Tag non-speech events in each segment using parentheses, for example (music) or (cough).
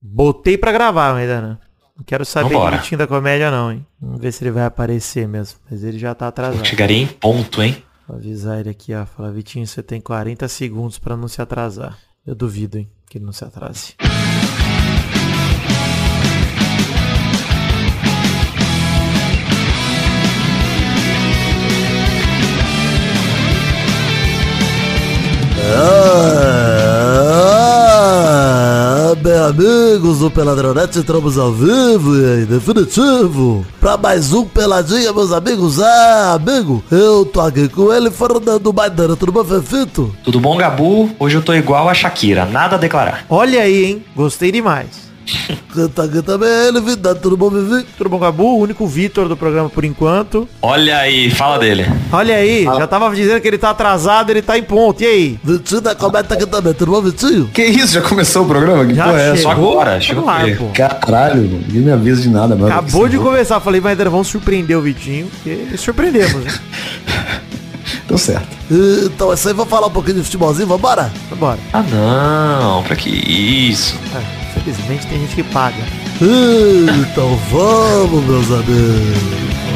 Botei pra gravar, Maidana. Não quero saber Vitinho da comédia, não, hein? Vamos ver se ele vai aparecer mesmo. Mas ele já tá atrasado. Chegaria em ponto, hein? Vou avisar ele aqui, ó. Falar, Vitinho, você tem 40 segundos pra não se atrasar. Eu duvido, hein? Que ele não se atrase. Ah, bem amigos do Peladronete, entramos ao vivo e em definitivo pra mais um Peladinha, meus amigos. Ah, amigo, eu tô aqui com ele, Fernando Maidana, tudo bom, Fefito? Tudo bom, Gabu? Hoje eu tô igual a Shakira, nada a declarar. Olha aí, hein? Gostei demais. Canta também ele, Vidado, tudo bom, Vivi? Tudo bom, Gabu? O único Vitor do programa por enquanto. Olha aí, fala dele. Olha aí, já tava dizendo que ele tá atrasado, ele tá em ponto. E aí? Vitinho da Cometa aqui também, tudo bom, Vitinho? Que isso? Já começou o programa? Que Já porra é essa? Só agora, Tá chegou aqui. pô. Caralho, ninguém me avisa de nada, mano. Acabou de começar. Falei, mas vamos surpreender o Vitinho. Porque surpreendemos, né? (laughs) Deu certo. Então, essa aí, vamos falar um pouquinho de futebolzinho, vambora? Vambora. Ah não, pra que isso? Ah, felizmente tem gente que paga. Então vamos, meus amigos.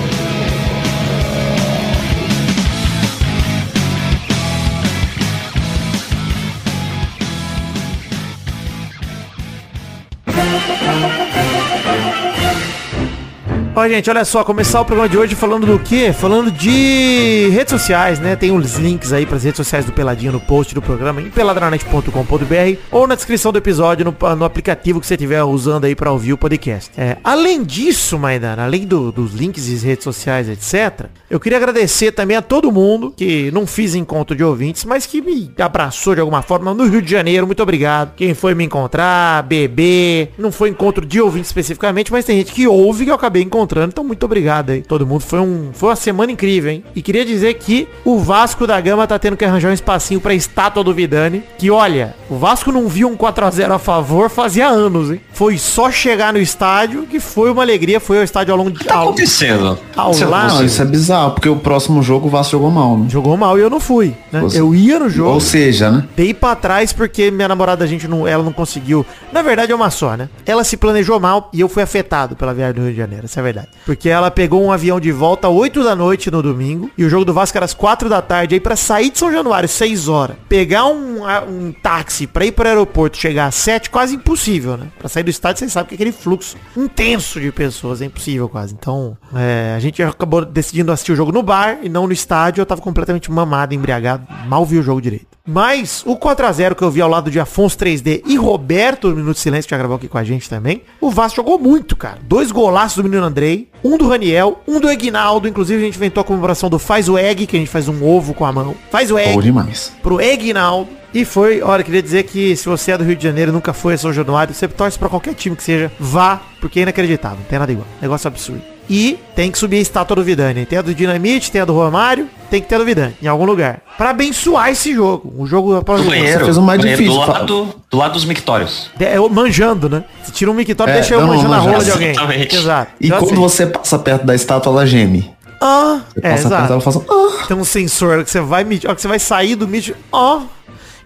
Ó, gente, olha só, começar o programa de hoje falando do quê? Falando de redes sociais, né? Tem os links aí para as redes sociais do Peladinho no post do programa em peladranet.com.br ou na descrição do episódio no, no aplicativo que você estiver usando aí para ouvir o podcast. É, além disso, Maidana, além do- dos links e redes sociais, etc., eu queria agradecer também a todo mundo que não fiz encontro de ouvintes, mas que me abraçou de alguma forma no Rio de Janeiro. Muito obrigado. Quem foi me encontrar, beber, não foi encontro de ouvintes especificamente, mas tem gente que ouve que eu acabei encontrando. Então, muito obrigado aí. Todo mundo foi um foi uma semana incrível, hein? E queria dizer que o Vasco da Gama tá tendo que arranjar um espacinho pra estátua do Vidani, que olha, o Vasco não viu um 4 a 0 a favor fazia anos, hein? Foi só chegar no estádio que foi uma alegria, foi ao estádio ao longo de O que tá ao, acontecendo? ao lado. Não, isso é bizarro, porque o próximo jogo o Vasco jogou mal, né? Jogou mal e eu não fui, né? Você- Eu ia no jogo. Ou seja, né? Dei pra trás porque minha namorada, a gente não, ela não conseguiu. Na verdade é uma só, né? Ela se planejou mal e eu fui afetado pela viagem do Rio de Janeiro, essa é a verdade. Porque ela pegou um avião de volta às 8 da noite no domingo e o jogo do Vasco era às 4 da tarde. Aí pra sair de São Januário, 6 horas, pegar um, um táxi pra ir pro aeroporto, chegar às 7, quase impossível, né? Pra sair do estádio, vocês sabem que é aquele fluxo intenso de pessoas, é impossível quase. Então, é, a gente acabou decidindo assistir o jogo no bar e não no estádio. Eu tava completamente mamado, embriagado, mal vi o jogo direito. Mas o 4x0 que eu vi ao lado de Afonso 3D e Roberto do Minuto de Silêncio, que já gravou aqui com a gente também, o Vasco jogou muito, cara. Dois golaços do menino Andrei, um do Raniel, um do Egnaldo. Inclusive a gente inventou a comemoração do Faz o Egg, que a gente faz um ovo com a mão. Faz o Egg Bom demais. pro Egnaldo. E foi, olha, queria dizer que se você é do Rio de Janeiro nunca foi a São Januário, você torce pra qualquer time que seja, vá, porque é inacreditável, não tem nada igual. Negócio absurdo. E tem que subir a estátua do Vidani. Tem a do Dinamite, tem a do Romário, tem que ter a do Vidani, em algum lugar. Pra abençoar esse jogo. O jogo após o banheiro. fez o mais difícil, Do fala. lado, do lado dos mictórios. É, eu manjando, né? Se tira um mictório, É, deixa eu manjando a rola de alguém. Exatamente. Exato. E Já quando sei. você passa perto da estátua, ela geme. Ah, Você é, passa perto, exato. ela faz um... Ah! Tem um sensor que você vai medir, ó, que você vai sair do mídia. Ó.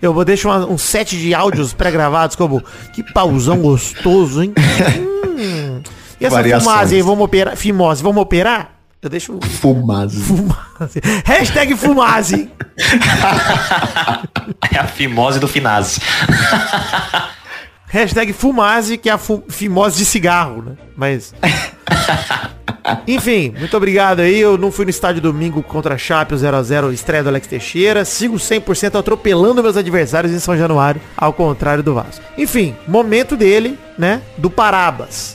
Eu vou deixar uma- um set de áudios pré-gravados como que pausão gostoso, hein? (laughs) Hum. E essa Variações. fumase aí, vamos operar? Fimose, vamos operar? Eu deixo Fumase. fumase. Hashtag fumase. (laughs) É a fimose do finase. (laughs) Hashtag fumase, que é a fu- fimose de cigarro, né? Mas. (laughs) Enfim, muito obrigado aí. Eu não fui no estádio domingo contra a Chape, o 0x0, estreia do Alex Teixeira. Sigo 100% atropelando meus adversários em São Januário, ao contrário do Vasco. Enfim, momento dele, né? Do Parabas.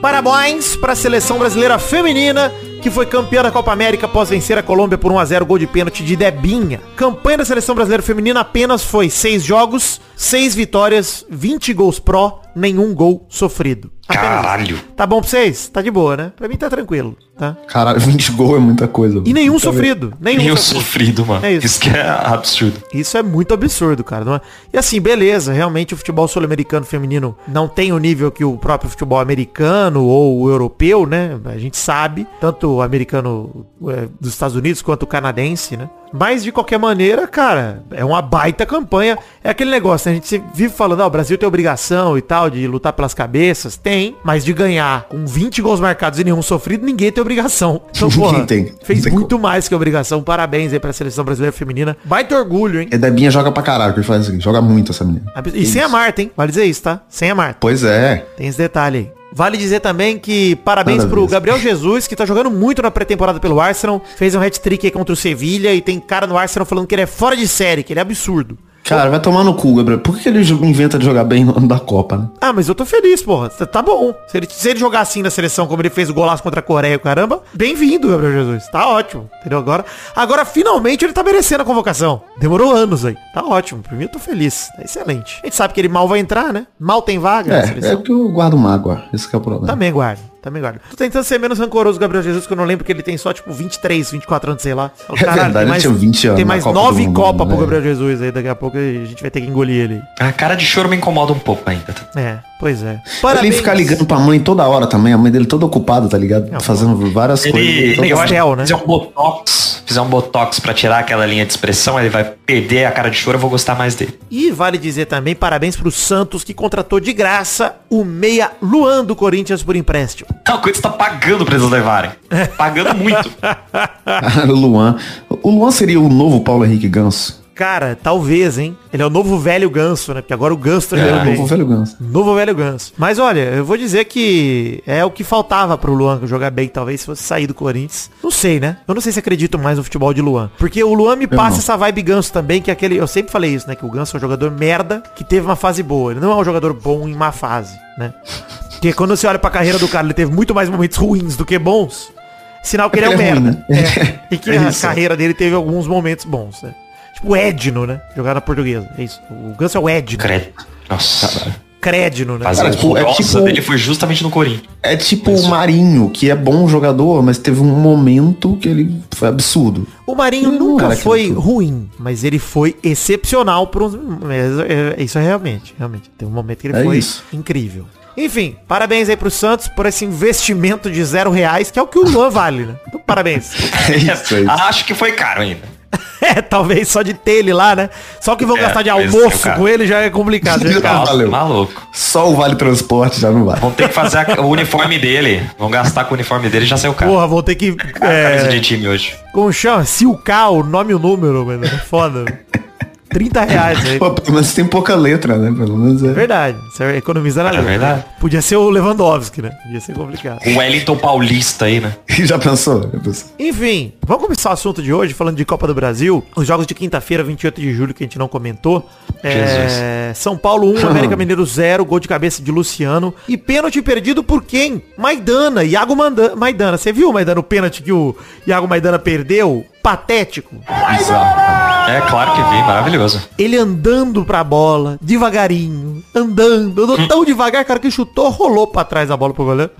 Parabéns para a seleção brasileira feminina que foi campeã da Copa América após vencer a Colômbia por 1 a 0 gol de pênalti de Debinha. Campanha da seleção brasileira feminina apenas foi 6 jogos, 6 vitórias, 20 gols pró, nenhum gol sofrido. Isso. Caralho. Tá bom pra vocês? Tá de boa, né? Pra mim tá tranquilo, tá? Caralho, (laughs) 20 gols é muita coisa. E nenhum sofrido. Nenhum Nenhum sofrido. sofrido, mano. É isso. isso. que é absurdo. Isso é muito absurdo, cara. é? E assim, beleza, realmente o futebol sul-americano feminino não tem o nível que o próprio futebol americano ou o europeu, né? A gente sabe, tanto o americano é, dos Estados Unidos quanto o canadense, né? Mas de qualquer maneira, cara, é uma baita campanha. É aquele negócio, né? A gente vive falando, ah, o Brasil tem obrigação e tal de lutar pelas cabeças. Tem, mas de ganhar com 20 gols marcados e nenhum sofrido, ninguém tem obrigação. (laughs) Então, porra, tem. fez tem muito mais que obrigação. Parabéns aí pra seleção brasileira feminina. Baita orgulho, hein? E Debinha joga pra caralho, que ele faz assim, joga muito essa menina. E sem a Marta, hein? Vale dizer isso, tá? Sem a Marta. Pois é. Tem esse detalhe aí. Vale dizer também que parabéns Nada a pro. Gabriel Jesus, que tá jogando muito na pré-temporada pelo Arsenal. Fez um hat-trick aí contra o Sevilha e tem cara no Arsenal falando que ele é fora de série, que ele é absurdo. Cara, vai tomar no cu, Gabriel. Por que ele inventa de jogar bem no ano da Copa, né? Ah, mas eu tô feliz, porra. Tá- Tá bom. Se ele, se ele jogar assim na seleção, como ele fez o golaço contra a Coreia, caramba, bem-vindo, Gabriel Jesus. Tá ótimo. Entendeu? Agora, agora finalmente ele tá merecendo a convocação. Demorou anos aí. Tá ótimo. Pra mim eu tô feliz. Tá excelente. A gente sabe que ele mal vai entrar, né? Mal tem vaga É, é que eu guardo mágoa. Esse que é o problema. Também guardo, também guardo. Tô tentando ser menos rancoroso, Gabriel Jesus, que eu não lembro que ele tem só, tipo, 23, 24 anos, sei lá. É verdade, tem ele mais, tinha 20 anos Tem mais Copa nove do Mundo, Copa pro né? Gabriel Jesus aí, daqui a pouco a gente vai ter que engolir ele. A cara de choro me incomoda um pouco ainda. É, pois é. Ele ficar ligando pra mãe toda hora também, a mãe dele toda ocupada, tá ligado? Não, Fazendo várias Ele, coisas. ele- eu acho céu, que né? fizer um botox, fizer um botox pra tirar aquela linha de expressão, ele vai perder a cara de choro, eu vou gostar mais dele. E vale dizer também, parabéns pro Santos, que contratou de graça o meia Luan do Corinthians por empréstimo. Não, o Corinthians tá pagando pra eles levarem. (laughs) Pagando muito. o (laughs) (laughs) Luan. O Luan seria o novo Paulo Henrique Ganso. Cara, talvez, hein? Ele é o novo velho ganso, né? Porque agora o ganso tá É, jogando o novo velho Ganso. Novo velho ganso. Mas olha, eu vou dizer que é o que faltava pro Luan jogar bem, talvez, se fosse sair do Corinthians. Não sei, né? Eu não sei se acredito mais no futebol de Luan. Porque o Luan me passa não. essa vibe ganso também, que é aquele. Eu sempre falei isso, né? Que o ganso é um jogador merda que teve uma fase boa. Ele não é um jogador bom em má fase, né? Porque quando você olha pra carreira do cara, ele teve muito mais momentos ruins do que bons. Sinal que É ele é um é ruim, merda. né? É. (laughs) E que É a carreira dele teve alguns momentos bons, né? Tipo o Edno, né? Jogar na portuguesa. É isso. O Ganso é o Edno. Credo. Nossa. Crédino, né? Fazer Cara, a tipo, é nossa tipo- dele foi justamente no Corinthians. É tipo o Marinho, que é bom jogador, mas teve um momento que ele foi absurdo. O Marinho Ele nunca foi ruim, mas ele foi excepcional por uns. é- é- Isso é realmente, realmente. Tem um momento que ele É foi isso. incrível. Enfim, parabéns aí pro Santos por esse investimento de zero reais, que é o que o Luan vale, né? Então, parabéns. (laughs) É isso, é isso. Acho que foi caro ainda. (laughs) é, talvez só de ter ele lá, né? Só que vão É, gastar de é almoço cara. com ele já é complicado. já é caro. Nossa, valeu. maluco. Só o Vale Transporte já não vai. Vão ter que fazer a- o uniforme dele. Vão gastar com o uniforme dele e já saiu caro. Porra, vou ter que. A camisa É, de time hoje. como chama? Silcar o nome e o número, mano. É Foda. 30 reais aí. (laughs) Pô, pelo menos tem pouca letra, né? Pelo menos é. Verdade. Você economiza na É letra. verdade. Podia ser o Lewandowski, né? Podia ser complicado. O Wellington Paulista aí, né? (laughs) Já pensou? Já pensou? Enfim, vamos começar o assunto de hoje falando de Copa do Brasil. Os jogos de quinta-feira, 28 de julho, que a gente não comentou. É, São Paulo 1, (laughs) América Mineiro 0, gol de cabeça de Luciano. E pênalti perdido por quem? Maidana, Iago Manda- Maidana. Você viu, Maidana, o pênalti que o Iago Maidana perdeu? Patético. Bizarro. É claro que vi, maravilhoso. Ele andando pra bola, devagarinho, andando, andou tão devagar, cara, que chutou, rolou pra trás a bola pro goleiro.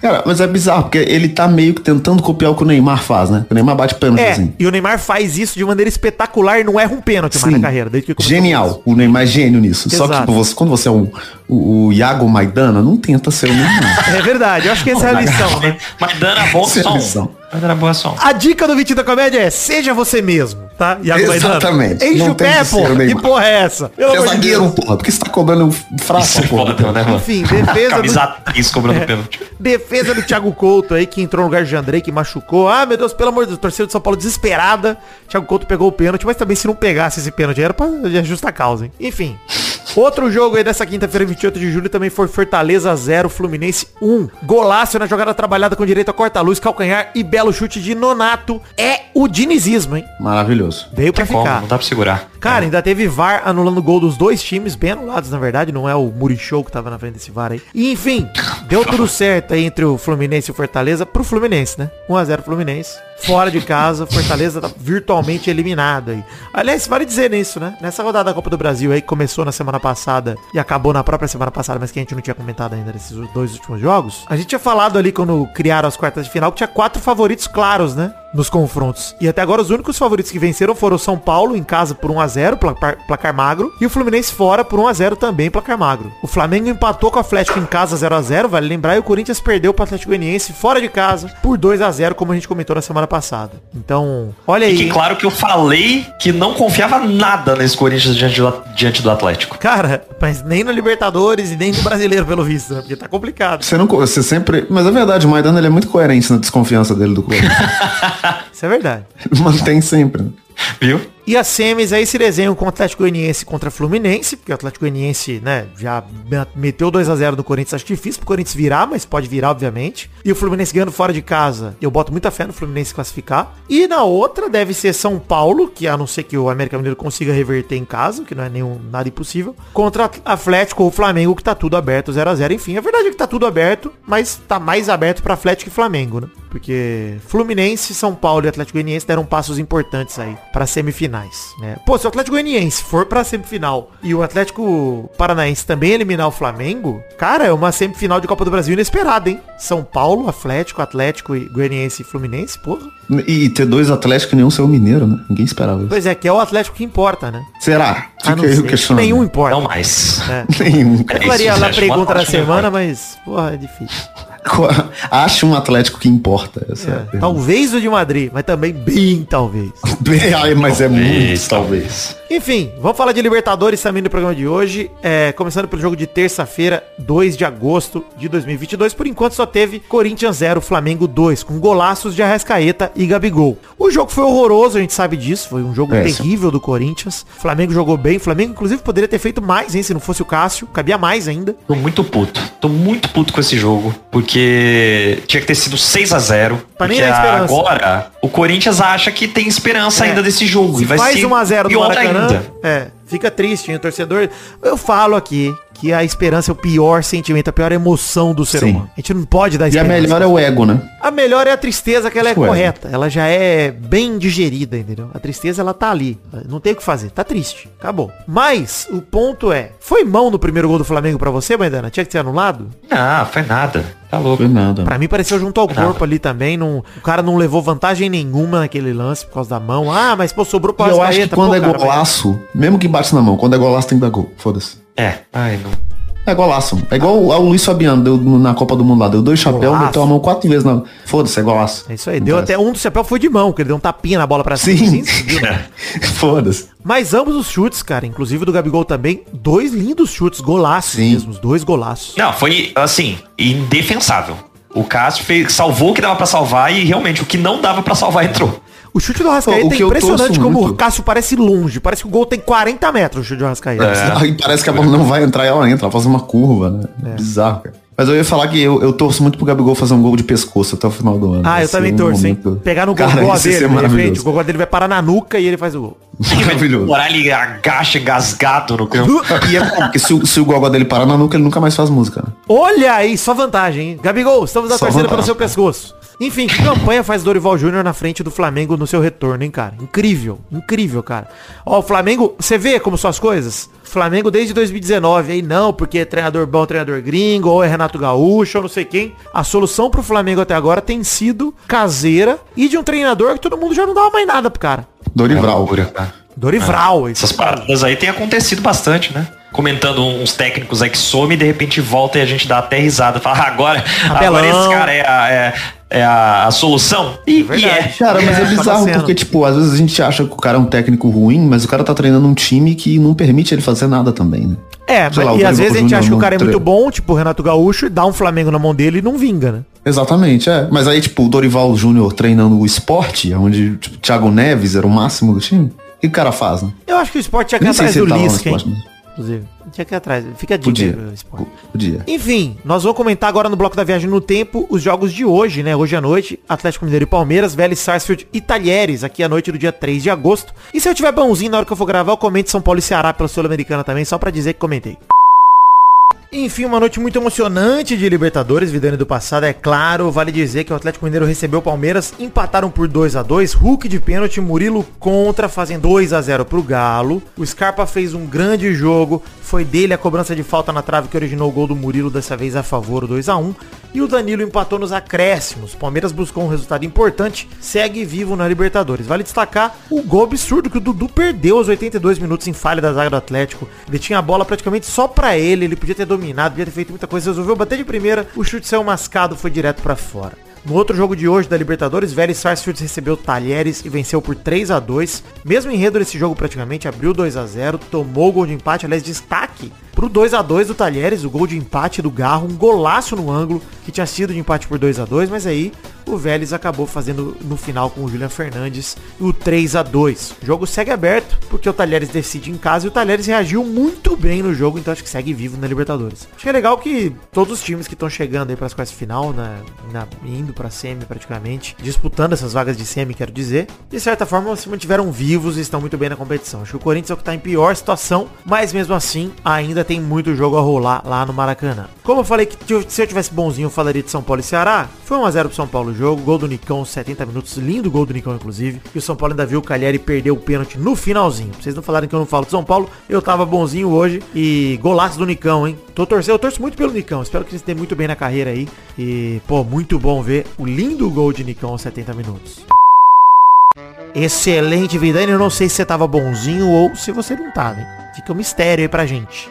Cara, mas é bizarro, porque ele tá meio que tentando copiar o que o Neymar faz, né? O Neymar bate pênalti É, assim. e o Neymar faz isso de maneira espetacular e não erra um pênalti mais na carreira. Desde que começou Genial. O Neymar é gênio nisso. Só que Exato. tipo, você- quando você é um, o, o Iago Maidana, não tenta ser o Neymar. É verdade, eu acho que essa é a lição, né? (laughs) Mas dana bom é som. lição. Mas dana boa som. A dica do Vitinho da Comédia é seja você mesmo, tá? Maidana. Exatamente. Enche Não o pé, pô. Que porra é essa? Pelo Você é de zagueiro, Deus. porra. Por que você tá cobrando fraco, Isso é porra? foda, né, mano? Enfim, defesa Camisa do, 3 cobrando pênalti. defesa do Thiago Couto aí, que entrou no lugar de Andrei, que machucou. Ah, meu Deus, pelo amor de Deus, torcida de São Paulo desesperada. Thiago Couto pegou o pênalti, mas também se não pegasse esse pênalti, era pra de justa causa, hein? Enfim. Outro jogo aí dessa quinta-feira, 28 de julho, também foi Fortaleza 0, Fluminense 1. Golaço na jogada trabalhada com direito a corta-luz, calcanhar e belo chute de Nonato. É o dinizismo, hein? Maravilhoso. Veio pra Tem como, ficar. não dá pra segurar. Cara, ainda teve VAR anulando o gol dos dois times, bem anulados, na verdade, não é o Murichou que tava na frente desse VAR aí. E enfim, deu tudo certo aí entre o Fluminense e o Fortaleza pro Fluminense, né? 1x0 Fluminense. Fora de casa. Fortaleza tá virtualmente eliminado aí. Aliás, vale dizer nisso, né? Nessa rodada da Copa do Brasil aí, que começou na semana passada e acabou na própria semana passada, mas que a gente não tinha comentado ainda nesses dois últimos jogos. A gente tinha falado ali quando criaram as quartas de final que tinha quatro favoritos claros, né? Nos confrontos. E até agora os únicos favoritos que venceram foram o São Paulo em casa por 1x0, placar, placar magro, e o Fluminense fora por 1x0 também, placar magro. O Flamengo empatou com o Atlético em casa 0x0, vale lembrar, e o Corinthians perdeu pro Atlético Goianiense fora de casa por 2x0, como a gente comentou na semana passada. Então, olha aí. Fique hein? claro que eu falei que não confiava nada nesse Corinthians diante do, diante do Atlético. Cara, mas nem no Libertadores e nem no Brasileiro, pelo visto, né? Porque tá complicado. Você não. Você sempre. Mas é verdade, o Maidana ele é muito coerente na desconfiança dele do Corinthians. (laughs) Isso é verdade. (laughs) Mantém sempre. Viu? E as semis aí se desenham com o Atlético Goianiense contra Fluminense, porque o Atlético Goianiense, né, já meteu 2 a 0 no Corinthians, acho difícil pro Corinthians virar, mas pode virar, obviamente. E o Fluminense ganhando fora de casa, eu boto muita fé no Fluminense classificar. E na outra deve ser São Paulo, que a não ser que o América Mineiro consiga reverter em casa, que não é nenhum nada impossível, contra Atlético ou Flamengo, que tá tudo aberto 0 a 0 Enfim, a verdade é que tá tudo aberto, mas tá mais aberto pra Atlético e Flamengo, né? Porque Fluminense, São Paulo e Atlético Goianiense deram passos importantes aí para semifinais, né? Pô, se o Atlético Goianiense for pra semifinal e o Atlético Paranaense também eliminar o Flamengo, cara, é uma semifinal de Copa do Brasil inesperada, hein? São Paulo, Atlético, Atlético e Goianiense e Fluminense, porra. E ter dois Atléticos e nenhum ser o mineiro, né? Ninguém esperava isso. Pois é, que é o Atlético que importa, né? Será? Ah, não Fica aí sei. o questionamento. Nenhum importa. Não mais. É. (laughs) Nenhum. É Eu faria isso, lá a acho pergunta da semana, mas, porra, é difícil. (laughs) Acha um Atlético que importa. Essa é, É, talvez o de Madrid, mas também bem talvez. (laughs) Ai, mas é Talvez, muito, talvez. Enfim, vamos falar de Libertadores também no programa de hoje. É, começando pelo jogo de terça-feira, 2 de agosto de 2022. Por enquanto só teve Corinthians 0, Flamengo 2, com golaços de Arrascaeta e Gabigol. O jogo foi horroroso, a gente sabe disso. Foi um jogo É, terrível do Corinthians. O Flamengo jogou bem. O Flamengo, inclusive, poderia ter feito mais, hein? Se não fosse o Cássio. Cabia mais ainda. Tô muito puto. Tô muito puto com esse jogo. Porque tinha que ter sido 6 a 0 Pra mim Porque agora o Corinthians acha que tem esperança É. ainda desse jogo. Se e vai faz ser 1x0 no Maracanã, ainda. é, fica triste, hein, o torcedor. Eu falo aqui que a esperança é o pior sentimento, a pior emoção do ser Sim. humano. A gente não pode dar E a esperança. melhor é o ego, né? A melhor é a tristeza, que ela é Ué. correta. Ela já é bem digerida, entendeu? A tristeza, ela tá ali. Não tem o que fazer. Tá triste. Acabou. Mas, o ponto é, foi mão no primeiro gol do Flamengo pra você, Maidana? Tinha que ser anulado? Não, foi nada. Tá louco. Foi nada. Pra mim pareceu junto ao Nada. corpo ali também. Não, o cara não levou vantagem nenhuma naquele lance por causa da mão. Ah, mas pô, sobrou pra eu acho que quando Pô, é cara, mas- golaço, mesmo que bate na mão, quando é golaço tem que dar gol. Foda-se. É. Ai, não. É golaço. É igual o o Luiz Fabiano deu na Copa do Mundo lá. Deu dois chapéus, meteu a mão quatro vezes na. Foda-se, é golaço. É isso aí. Não Deu parece. até um do chapéu foi de mão, que ele deu um tapinha na bola pra cima. Sim. assim, né? (laughs) Foda-se. Mas ambos os chutes, cara, inclusive do Gabigol também, dois lindos chutes, golaços Sim. mesmo, dois golaços. Não, foi assim, indefensável. O Cássio fez, salvou o que dava pra salvar e realmente o que não dava pra salvar entrou. O chute do Arrascaeta O que é impressionante como o muito- Cássio parece longe. Parece que o gol tem 40 metros, o chute do Arrascaeta. Aí parece que a bola não vai entrar e ela entra, ela faz uma curva, né? É. Bizarro, cara. Mas eu ia falar que eu, eu torço muito pro Gabigol fazer um gol de pescoço até o final do ano. Ah, Vai eu também um torço, hein? Pegar no Cara, gogó dele, de repente, o gogó dele vai parar na nuca e ele faz o gol. (laughs) Maravilhoso. O ele agacha engasgado no campo. E é bom, porque se, o- se o gogó dele parar na nuca, ele nunca mais faz música. né? Olha aí, só vantagem, hein? Gabigol, estamos na Só torcida pelo seu pescoço. Enfim, que campanha faz Dorival Júnior na frente do Flamengo no seu retorno, hein, cara? Incrível, incrível, cara. Ó, o Flamengo, você vê como são as coisas? Flamengo desde 2019, aí não, porque é treinador bom, treinador gringo, ou é Renato Gaúcho, ou não sei quem. A solução pro Flamengo até agora tem sido caseira e de um treinador que todo mundo já não dava mais nada pro cara. Dorival. cara. Dorival, esse Essas paradas aí tem acontecido bastante, né? Comentando uns técnicos aí que some e de repente volta e a gente dá até risada. Fala, "Ah, agora, Abelão. agora esse cara é a, é, é a, a solução. E, verdade. é. Cara, mas é, É, acaba bizarro porque, tipo, às vezes a gente acha que o cara é um técnico ruim, mas o cara tá treinando um time que não permite ele fazer nada também, né? É, Sei mas- lá, o e às vezes a gente Júnior acha que o cara é muito bom, tipo o Renato Gaúcho, e dá um Flamengo na mão dele e não vinga, né? Exatamente, é. Mas aí, tipo, o Dorival Júnior treinando o esporte, onde tipo, Thiago Neves era o máximo do time, o que o cara faz, né? Eu acho que o esporte tinha que atrás do Lisca, hein? Inclusive. Tinha que ir atrás. Fica a dica podia. aí. Enfim, nós vamos comentar agora no bloco da viagem no tempo os jogos de hoje, né? Hoje à noite, Atlético Mineiro e Palmeiras, Vélez Sarsfield e Talheres, aqui à noite do dia 3 de agosto. E se eu tiver bonzinho na hora que eu for gravar, eu comento São Paulo e Ceará pela Sul-Americana também, só pra dizer que comentei. Enfim, uma noite muito emocionante de Libertadores, Vidane do passado, é claro. Vale dizer que o Atlético Mineiro recebeu o Palmeiras, empataram por 2 a 2 Hulk de pênalti, Murilo contra, fazendo 2 a 0 pro Galo. O Scarpa fez um grande jogo, foi dele a cobrança de falta na trave que originou o gol do Murilo, dessa vez a favor, o 2 a 1 E o Danilo empatou nos acréscimos. Palmeiras buscou um resultado importante, segue vivo na Libertadores. Vale destacar o gol absurdo que o Dudu perdeu aos 82 minutos em falha da zaga do Atlético. Ele tinha a bola praticamente só pra ele, ele podia ter dominado, podia ter feito muita coisa, resolveu bater de primeira, o chute saiu mascado, foi direto pra fora. No outro jogo de hoje da Libertadores, Vélez Sarsfield recebeu Talheres e venceu por 3 a 2 Mesmo enredo desse jogo praticamente, abriu 2 a 0 tomou o gol de empate, aliás, destaque pro 2 a 2 do Talheres, o gol de empate do Garro, um golaço no ângulo, que tinha sido de empate por 2 a 2 mas aí o Vélez acabou fazendo no final com o Julian Fernandes o 3 a 2 O jogo segue aberto, porque o Talheres decide em casa e o Talheres reagiu muito bem no jogo, então acho que segue vivo na Libertadores. Acho que é legal que todos os times que estão chegando aí para as quartas final, na, na, indo para semi praticamente, disputando essas vagas de semi, quero dizer, de certa forma se mantiveram vivos e estão muito bem na competição. Acho que o Corinthians é o que está em pior situação, mas mesmo assim ainda tem muito jogo a rolar lá no Maracanã. Como eu falei que se eu tivesse bonzinho eu falaria de São Paulo e Ceará, foi 1x0 pro São Paulo jogo, gol do Nicão, 70 minutos, lindo gol do Nicão inclusive, e o São Paulo ainda viu o Calheri perder o pênalti no finalzinho. Vocês não falarem que eu não falo de São Paulo, eu tava bonzinho hoje e golaço do Nicão, hein? Tô torcendo, eu torço muito pelo Nicão, espero que ele esteja muito bem na carreira aí e, pô, muito bom ver o lindo gol de Nicão aos 70 minutos. Excelente, Vidani. Eu não sei se você tava bonzinho ou se você não tava, hein? Fica um mistério aí pra gente.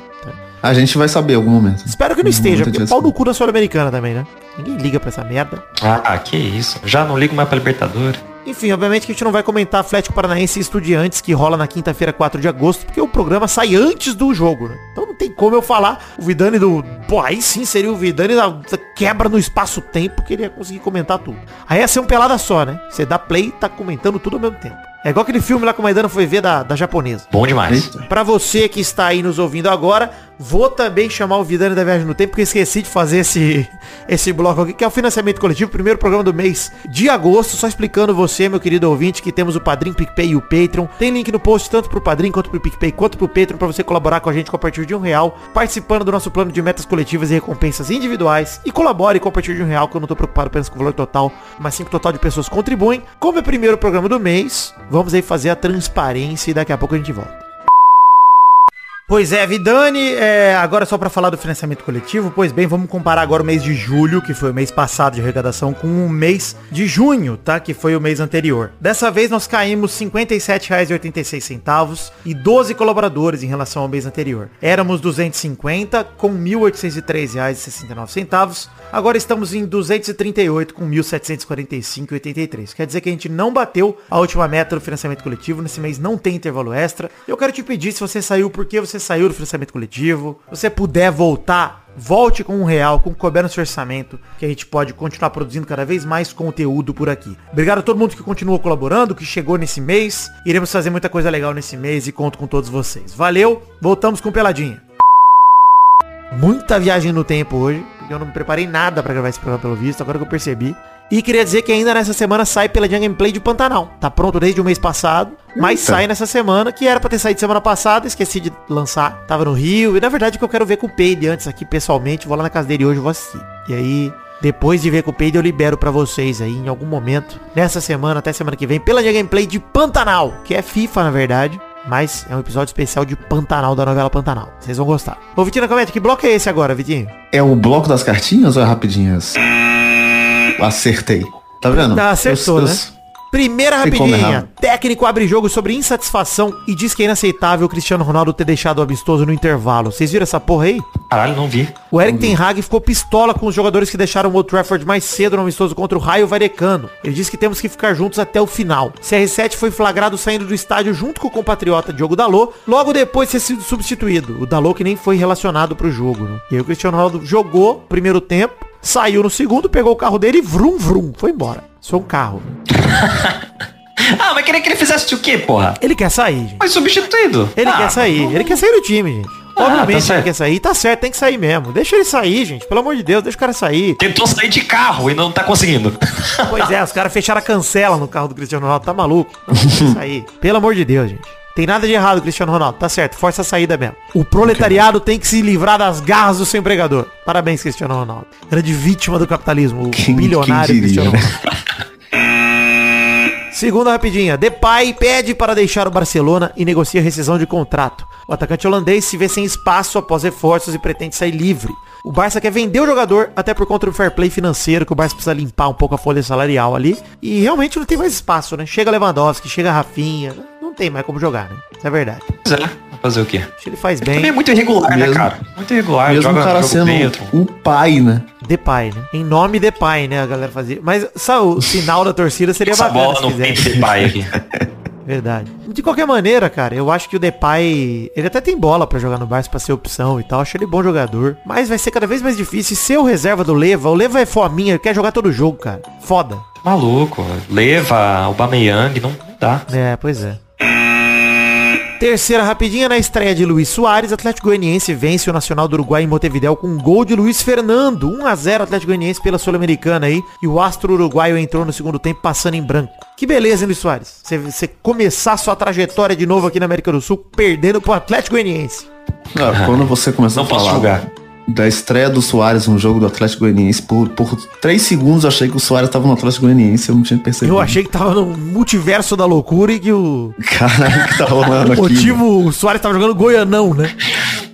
A gente vai saber em algum momento. Espero que não esteja, porque pau no cu da Sul-Americana também, né? Ninguém liga pra essa merda. Ah, que isso. Já não ligo mais pra Libertadores. Enfim, obviamente que a gente não vai comentar Atlético Paranaense e Estudiantes, que rola na quinta-feira, 4 de agosto, porque o programa sai antes do jogo, né? Então não tem como eu falar o Vidani do... Pô, aí sim seria o Vidani da quebra no espaço-tempo, que ele ia conseguir comentar tudo. Aí ia ser um pelada só, né? Você dá play e tá comentando tudo ao mesmo tempo. É igual aquele filme lá que o Maidana foi ver da, da japonesa. Bom demais. Pra você que está aí nos ouvindo agora, vou também chamar o Vidani da Viagem no Tempo, porque esqueci de fazer esse, (laughs) esse bloco aqui, que é o financiamento coletivo, primeiro programa do mês de agosto. Só explicando você, meu querido ouvinte, que temos o Padrim, PicPay e o Patreon. Tem link no post tanto pro Padrim, quanto pro PicPay, quanto pro Patreon, pra você colaborar com a gente com a partir de um real, participando do nosso plano de metas coletivas e recompensas individuais. E colabore com a partir de um real, que eu não tô preocupado apenas com o valor total, mas sim com o total de pessoas contribuem. Como é o primeiro programa do mês, vamos aí fazer a transparência e daqui a pouco a gente volta. Pois é, Vidani, é, agora só para falar do financiamento coletivo, pois bem, vamos comparar agora o mês de julho, que foi o mês passado de arrecadação, com o mês de junho, tá? Que foi o mês anterior. Dessa vez nós caímos R$ 57,86 e 12 colaboradores em relação ao mês anterior. Éramos 250 com R$ 1.803,69. Agora estamos em 238 com 1.745,83. Quer dizer que a gente não bateu a última meta do financiamento coletivo. Nesse mês não tem intervalo extra. Eu quero te pedir se você saiu, por que você saiu do financiamento coletivo. Você puder voltar, volte com um real, com o couber no seu orçamento, que a gente pode continuar produzindo cada vez mais conteúdo por aqui. Obrigado a todo mundo que continuou colaborando, que chegou nesse mês. Iremos fazer muita coisa legal nesse mês e conto com todos vocês. Valeu, voltamos com Peladinha. Muita viagem no tempo hoje, porque eu não me preparei nada pra gravar esse programa pelo visto, agora que eu percebi. E queria dizer que ainda nessa semana sai pela Gameplay de Pantanal. Tá pronto desde o mês passado, mas Eita. sai nessa semana, que era pra ter saído semana passada, esqueci de lançar. Tava no Rio, e na verdade que eu quero ver com o Peide antes aqui pessoalmente, vou lá na casa dele hoje vou assistir. E aí, depois de ver com o Peide, eu libero pra vocês aí em algum momento, nessa semana, até semana que vem, pela Gameplay de Pantanal, que é FIFA na verdade. Mas é um episódio especial de Pantanal, da novela Pantanal. Vocês vão gostar. Ô, Vitinho, comenta, que bloco é esse agora, Vitinho? É o bloco das cartinhas ou é rapidinhas? Acertei. Tá vendo? Tá, acertou, Eu- eu- né? Primeira Tem como rapidinha. Técnico abre jogo sobre insatisfação e diz que é inaceitável o Cristiano Ronaldo ter deixado o amistoso no intervalo. Vocês viram essa porra aí? Caralho, não vi. O Eric Ten Hag ficou pistola com os jogadores que deixaram o Old Trafford mais cedo no amistoso contra o Raio Varecano. Ele disse que temos que ficar juntos até o final. CR7 foi flagrado saindo do estádio junto com o compatriota Diogo Dalot, logo depois de ter sido substituído. O Dalot que nem foi relacionado pro jogo. Né? E aí o Cristiano Ronaldo jogou o primeiro tempo, saiu no segundo, pegou o carro dele e vrum vrum, foi embora. Só um carro. (laughs) Ah, mas queria que ele fizesse o quê, porra? Ele quer sair, gente. Foi substituído. Ele Ah, quer sair. Ele quer sair do time, gente. Ah, Obviamente tá ele quer sair. Tá certo, tem que sair mesmo. Deixa ele sair, gente. Pelo amor de Deus, deixa o cara sair. Tentou sair de carro e não tá conseguindo. Pois é, os caras fecharam a cancela no carro do Cristiano Ronaldo. Tá maluco? Não, sair. (laughs) Pelo amor de Deus, gente. Tem nada de errado, Cristiano Ronaldo. Tá certo, força a saída mesmo. O proletariado tem que se livrar das garras do seu empregador. Parabéns, Cristiano Ronaldo. Grande vítima do capitalismo. O Quem- bilionário quem Cristiano né? Ronaldo. (laughs) Segunda rapidinha. Depay pede para deixar o Barcelona e negocia rescisão de contrato. O atacante holandês se vê sem espaço após reforços e pretende sair livre. O Barça quer vender o jogador, até por conta do fair play financeiro, que o Barça precisa limpar um pouco a folha salarial ali. E realmente não tem mais espaço, né? Chega Lewandowski, chega Rafinha. Não tem mais como jogar, né? Isso é verdade. Pois é, vai fazer o quê? Acho que ele faz Também é bem. muito irregular, né, Mesmo- cara? Muito irregular. Mesmo joga o cara sendo bem, outro- um pai, né? Depay, né? Em nome Depay, né? A galera fazia. Mas sabe, o sinal da torcida seria Essa bacana bola se fizesse. de pai aqui. (laughs) Verdade. De qualquer maneira, cara, eu acho que o Depay, ele até tem bola pra jogar no Barça pra ser opção e tal. Acho ele bom jogador, mas vai ser cada vez mais difícil ser o reserva do Leva. O Leva é fominha, ele quer jogar todo jogo, cara. Foda. Maluco. Leva, o Bameyang, não dá. É, pois é. Terceira rapidinha na estreia de Luiz Soares, Atlético Goianiense vence o Nacional do Uruguai em Montevidéu com um gol de Luiz Fernando. 1 a 0 Atlético Goianiense pela Sul-Americana aí. E o astro uruguaio entrou no segundo tempo passando em branco. Que beleza, hein, Luiz Soares? Você- começar sua trajetória de novo aqui na América do Sul perdendo pro Atlético Goianiense. Ah, quando você começou a falar julgar. Da estreia do Soares no jogo do Atlético Goianiense, por, por três segundos eu achei que o Soares tava no Atlético Goianiense, eu não tinha percebido. Eu achei que tava no multiverso da loucura e que o, (laughs) Caralho, o que tá rolando (laughs) o aqui? motivo, o Soares tava jogando Goianão, né?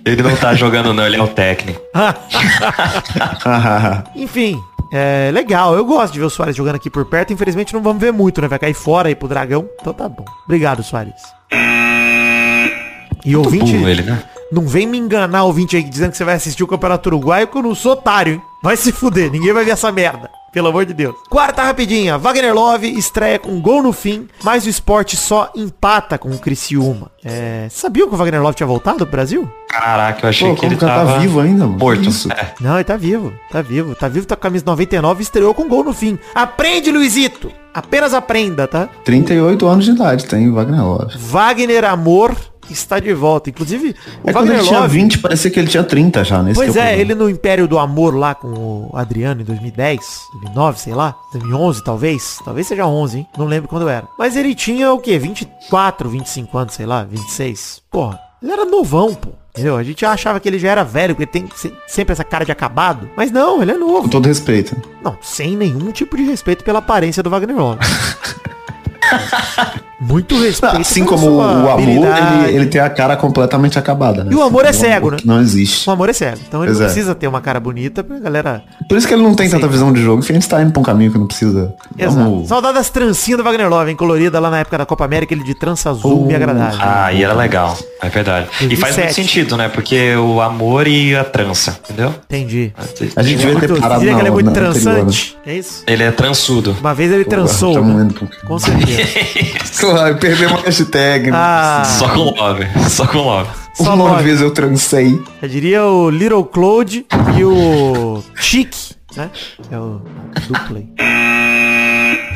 Ele não tá jogando não, ele é o técnico. mano? (laughs) Enfim, é legal. Eu gosto de ver o Soares jogando aqui por perto. Infelizmente não vamos ver muito, né? Vai cair fora aí pro Dragão. Então tá bom. Obrigado, Soares. E ouvinte, Burro ele, né? Não vem me enganar, ouvinte aí, dizendo que você vai assistir o Campeonato Uruguaio, que eu não sou otário, hein? Vai se fuder, ninguém vai ver essa merda. Pelo amor de Deus. Quarta rapidinha. Wagner Love estreia com gol no fim, mas o esporte só empata com o Criciúma. É, sabiam que o Wagner Love tinha voltado pro Brasil? Caraca, eu achei Pô, que ele o cara tava tá vivo ainda, mano? morto. É. Não, ele tá vivo. Tá vivo. Tá vivo, tá com a camisa 99 e estreou com gol no fim. Aprende, Luizito! Apenas aprenda, tá? 38 anos de idade, tem Wagner Love. Wagner Amor está de volta. Inclusive, o É quando Wagner ele tinha Love... 20, parecia que ele tinha 30 já, nesse Pois é, ele no Império do Amor lá com o Adriano em 2010, 2009, sei lá, 2011 talvez, talvez seja 11, hein? Não lembro quando era. Mas ele tinha o quê? 24, 25 anos, sei lá, 26. Porra, ele era novão, pô. Entendeu? A gente achava que ele já era velho, porque ele tem se- sempre essa cara de acabado. Mas não, ele é novo. Com todo respeito. Não, sem nenhum tipo de respeito pela aparência do Wagner Love. (laughs) Muito respeito. Assim como o amor, ele, ele tem a cara completamente acabada, né? E o amor é Um cego, né? que Não existe. O amor é cego. Então ele Pois não é. precisa ter uma cara bonita pra galera. Por isso que ele não tem tanta visão de jogo, porque a gente tá indo pra um caminho que não precisa. Exato. Vamos- Saudade das trancinhas do Wagner Love, hein? Colorida lá na época da Copa América, ele de trança azul, Uh, me agradável. Ah, e era legal. É verdade. E faz 2007. muito sentido, né? Porque o amor e a trança, entendeu? Entendi. A gente devia ter parado diria na, que ele é muito na anterior, né? trançante. É isso? Ele é transudo. Uma vez ele transou. Tamo né? Com certeza. Claro, perdemos a hashtag. Ah, Só com love. Só com love. só Uma love. vez eu transei. Eu diria o Little Claude e o Chic, né? É o Duplay.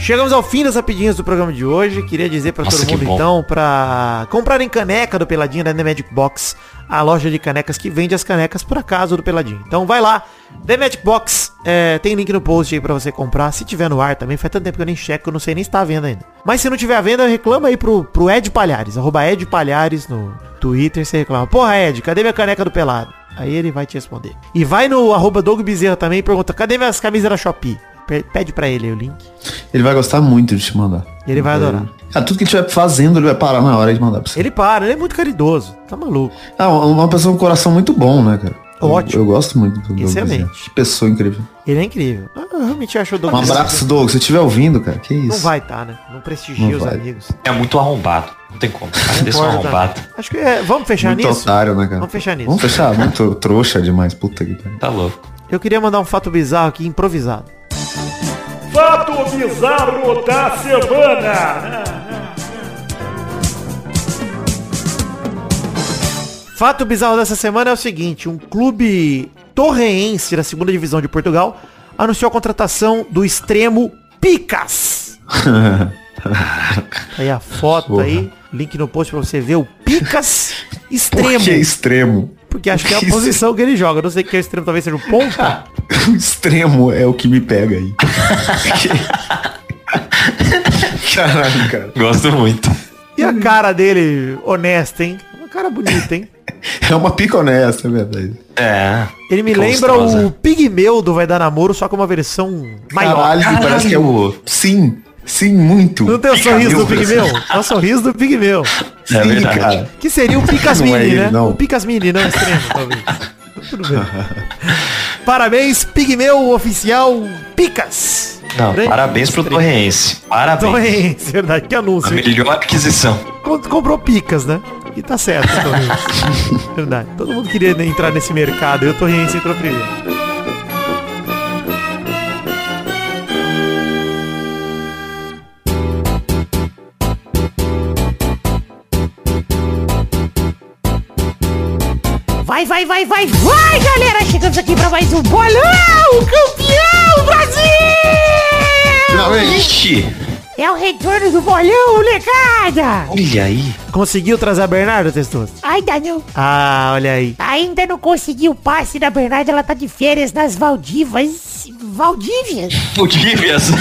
Chegamos ao fim das rapidinhas do programa de hoje. Queria dizer pra Nossa, todo mundo então pra comprarem caneca do Peladinho da The Magic Box, a loja de canecas que vende as canecas por acaso do Peladinho. Então vai lá, The Magic Box, é, tem link no post aí pra você comprar. Se tiver no ar também, faz tanto tempo que eu nem checo, eu não sei nem se tá à venda ainda. Mas se não tiver à venda, reclama aí pro, pro Ed Palhares, arroba Ed Palhares no Twitter, você reclama. Porra, Ed, cadê minha caneca do pelado? Aí ele vai te responder. E vai no arroba Doug Bezerra também e pergunta, cadê minhas camisas da Shopee? Pe- Pede pra ele aí o link. Ele vai gostar muito de te mandar. Ele vai adorar. Ah, tudo que ele estiver fazendo, ele vai parar na hora de mandar pra você. Ele para, ele é muito caridoso. Tá maluco. Ah, uma pessoa com coração muito bom, né, cara? Eu- Ótimo. Eu, gosto muito do Doug Excelente. Que pessoa incrível. Ele é incrível. Ah, Eu realmente acho o Doug Um abraço, Doug. Se estiver ouvindo, cara, que isso. Não vai tá, né? Não prestigia Não os vai. amigos. É muito arrombado. Não tem como. Cara, desse um arrombado. Acho que é, vamos fechar Muito nisso? otário, né, cara? Vamos fechar nisso. Vamos fechar? Muito trouxa demais. Puta que pariu. Tá louco. Eu queria mandar um fato bizarro aqui, improvisado. Fato bizarro da semana. Fato bizarro dessa semana é o seguinte, um clube torreense da segunda divisão de Portugal anunciou a contratação do extremo Picas. (laughs) aí a foto Porra. aí, link no post pra você ver o Picas (laughs) Por extremo. que extremo? Porque acho que é a Por posição que ele joga. Não sei que é o extremo, talvez seja o ponta. (laughs) (laughs) O extremo é o que me pega aí. (laughs) Caralho, cara. Gosto muito. E a cara dele, honesta, hein? Uma cara bonita, hein? (laughs) É uma pica honesta, é verdade. É. Ele me lembra o Pigmeu do Vai Dar Namoro, só com uma versão maior. Caralho, parece que é o... Sim, sim, muito. Não tem o sorriso do Pigmeu? É o sorriso do Pigmeu. É verdade. Que seria o Picas é Mini, ele, né? não. O Picas Mini, não extremo, talvez. Tudo bem. (laughs) Parabéns, Pigmeu oficial Picas. Não, Grande parabéns pro. Torrense. Parabéns. Torrens, verdade, que A anúncio. hein? melhor aquisição. Com- Comprou Picas, né? E tá certo, (laughs) verdade. Todo mundo queria entrar nesse mercado. Eu Torrens entrou primeiro. Vai, vai, vai, vai, vai, galera! Chegamos aqui pra mais um bolão! Campeão Brasil! Finalmente. É o retorno do bolão, molecada! olha aí. Conseguiu trazer a Bernardo, Testoso? Ainda não, Ah, olha aí. ainda não consegui o passe da Bernarda, ela tá de férias nas Valdivas. Valdívias? Podívias. (laughs)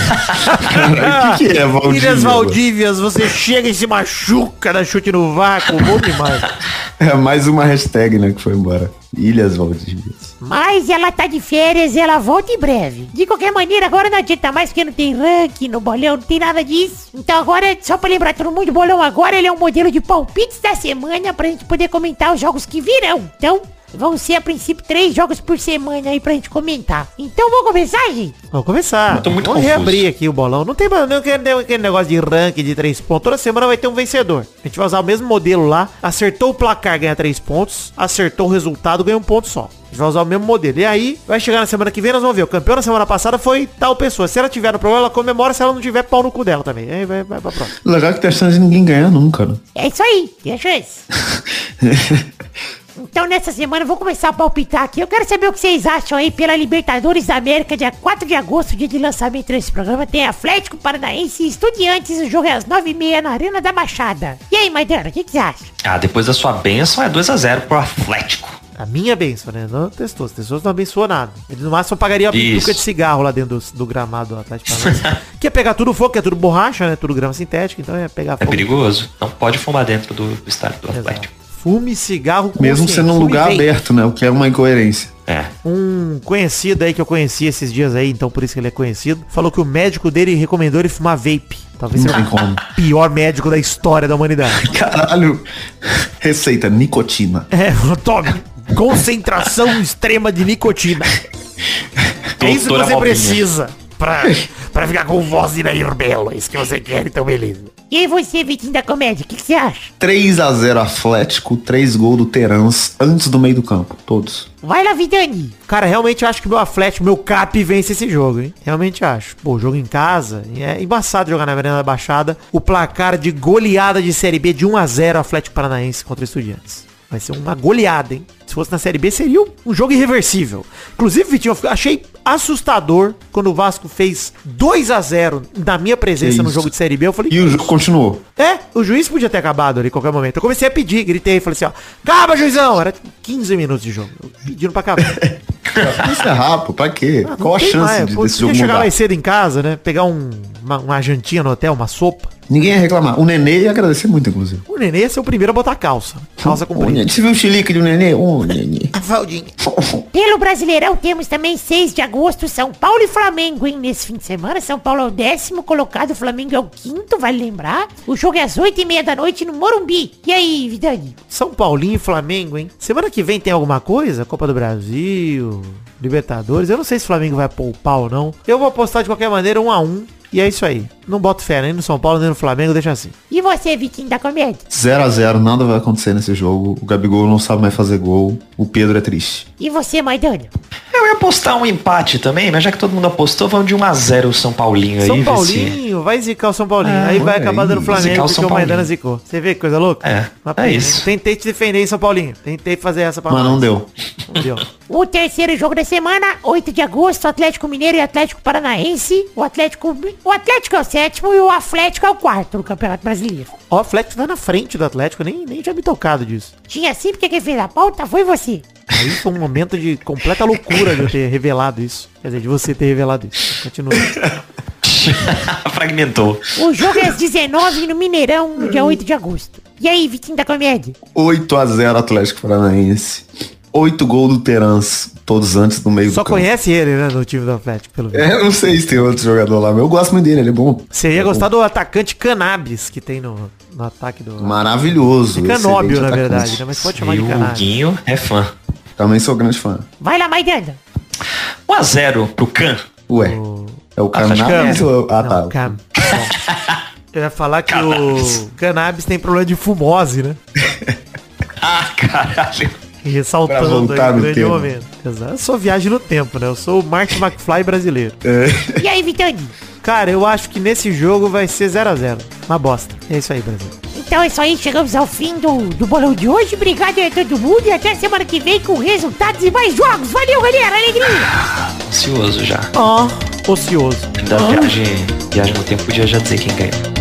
O que, que é, Valdir? Ilhas Valdívias, você chega e se machuca da chute no vácuo. Bom demais. (laughs) É mais uma hashtag, né, que foi embora. Ilhas Valdívias. Mas ela tá de férias e ela volta em breve. De qualquer maneira, agora não adianta mais porque não tem ranking no bolão, não tem nada disso. Então agora, só pra lembrar todo mundo, o bolão agora ele é um modelo de palpites da semana pra gente poder comentar os jogos que virão. Então, vão ser a princípio três jogos por semana aí pra gente comentar. Então vamos começar, gente? Vamos começar. Eu tô muito Vamos confuso. reabrir aqui o bolão. Não tem não tem aquele aquele negócio de ranking de três pontos. Toda semana vai ter um vencedor. A gente vai usar o mesmo modelo lá. Acertou o placar, ganha três pontos. Acertou o resultado, ganha um ponto só. A gente vai usar o mesmo modelo. E aí, vai chegar na semana que vem, nós vamos ver. O campeão na semana passada foi tal pessoa. Se ela tiver no problema, ela comemora. Se ela não tiver, pau no cu dela também. Aí vai, vai pra próxima. Legal que tem a chance de ninguém ganhar nunca, né? É isso aí, tem a chance. (laughs) Então nessa semana eu vou começar a palpitar aqui. Eu quero saber o que vocês acham aí pela Libertadores da América, dia 4 de agosto, dia de lançamento desse programa. Tem Atlético Paranaense e Estudiantes. O jogo é às 9h30 na Arena da Baixada. E aí, Maidana, o que, que você acha? Ah, depois da sua benção é 2x0 pro Atlético. A minha benção, né? Não testou. Os testou não abençoou nada. Ele no máximo pagaria a Isso. pituca de cigarro lá dentro do, do gramado do Atlético Paranaense. (laughs) que ia pegar tudo fogo, que é tudo borracha, né? Tudo grama sintética, então ia pegar É fogo. perigoso. Não pode fumar dentro do, do estádio do Exato. Fume cigarro Mesmo sendo um lugar vape. aberto, né? O que é uma incoerência. É. Um conhecido aí que eu conheci esses dias aí, então por isso que ele é conhecido, falou que o médico dele recomendou ele fumar vape. Talvez Não seja tem como. o pior médico da história da humanidade. (laughs) Caralho. Receita, nicotina. É, tome. Concentração extrema de nicotina. É isso que você precisa pra, pra ficar com voz de Nair Belo. É isso que você quer, então beleza. E aí você, Vitinho da Comédia, o que, que você acha? 3x0 Atlético, 3 gols do Terans antes do meio do campo. Todos. Vai lá, Vidani. Cara, realmente acho que o meu Atlético, meu Cap vence esse jogo, hein? Realmente acho. Pô, jogo em casa, é embaçado jogar na Arena da Baixada. O placar de goleada de Série B de 1 a 0 Atlético Paranaense contra Estudiantes. Vai ser uma goleada, hein? Se fosse na Série B, seria um jogo irreversível. Inclusive, Vitinho, eu achei assustador quando o Vasco fez 2 a 0 na minha presença no isso. jogo de Série B. Eu falei, E o jogo continuou. é, o juiz podia ter acabado ali a qualquer momento. Eu comecei a pedir, gritei, falei assim, ó, acaba, juizão! Era tipo 15 minutos de jogo. Pedindo pra acabar. (laughs) Encerrar, pô, pra quê? Ah, Qual a chance mais, de, pô, desse jogo chegar mudar? mais cedo em casa, né? Pegar um, uma, uma jantinha no hotel, uma sopa. Ninguém ia reclamar. O Nenê ia agradecer muito, inclusive. O nenê ia ser o primeiro a botar calça. Calça comprida. Você viu o chilique do Nenê? Ô, Nenê. (laughs) A Faldinha. (laughs) Pelo Brasileirão temos também 6 de agosto, São Paulo e Flamengo, hein? Nesse fim de semana, São Paulo é o décimo colocado, o Flamengo é o quinto, vale lembrar. O jogo é às 8 e meia da noite no Morumbi. E aí, Vidani? São Paulinho e Flamengo, hein? Semana que vem tem alguma coisa? Copa do Brasil, Libertadores. Eu não sei se o Flamengo vai poupar ou não. Eu vou apostar de qualquer maneira um a um. E é isso aí. Não boto fé nem no São Paulo nem no Flamengo, deixa assim. E você, Vitinho da Comédia? 0x0, nada vai acontecer nesse jogo. O Gabigol não sabe mais fazer gol. O Pedro é triste. E você, Maidana? Eu ia apostar um empate também, mas já que todo mundo apostou, vamos de 1x0 o São Paulinho aí. São ver se- Paulinho, vai zicar o São Paulinho. Ah, aí vai olha acabar aí, dando Flamengo zicar o porque São o Maidana Paulinho. zicou. Você vê que coisa louca? É, Uma é isso. Tentei te defender em São Paulinho. Tentei fazer essa pra Mas não nós. deu. Não deu. O terceiro jogo da semana, 8 de agosto, Atlético Mineiro e Atlético Paranaense. O Atlético, o Atlético é o sétimo e o Atlético é o quarto no Campeonato Brasileiro. Ó, o Atlético tá na frente do Atlético. Eu nem, nem tinha me tocado disso. Tinha assim porque quem fez a pauta foi você. Aí foi um momento de completa loucura de eu ter revelado isso. Quer dizer, de você ter revelado isso. Continua. (laughs) Fragmentou. O jogo é às 19 no Mineirão, no dia 8 de agosto. E aí, Vitinho da Comédia? 8 a 0 Atlético Paranaense. 8 gols do Terans, todos antes do meio Só do campo. conhece ele, né, no time do Atlético, pelo menos. É, eu não sei se tem outro jogador lá, mas eu gosto muito dele, ele é bom. Você ia gostar do atacante Cannabis que tem no, no ataque do... Maravilhoso. É Canóbio, na atacante. verdade, né? Mas pode chamar E de o Cannabis. Guinho é fã. Também sou grande fã. Vai lá, Maidana. 1x0 pro Can. Ué, é o Cannabis ou... Ah, tá. Não, Cam- (laughs) Eu ia falar que Cannabis. o Cannabis tem problema de fumose, né? (laughs) Ah, caralho. Ressaltando aí o no grande tempo. momento. Exato. Eu sou viagem no tempo, né? Eu sou o Martin McFly brasileiro. E aí, Vitani? Cara, eu acho que nesse jogo vai ser 0x0. Uma bosta. É isso aí, Brasil. Então é isso aí, chegamos ao fim do, do bolão de hoje. Obrigado a todo mundo e até semana que vem com resultados e mais jogos. Valeu, galera. Alegria. Ansioso já. Ó, ocioso. Ainda viagem, viagem no tempo podia já dizer quem ganhou.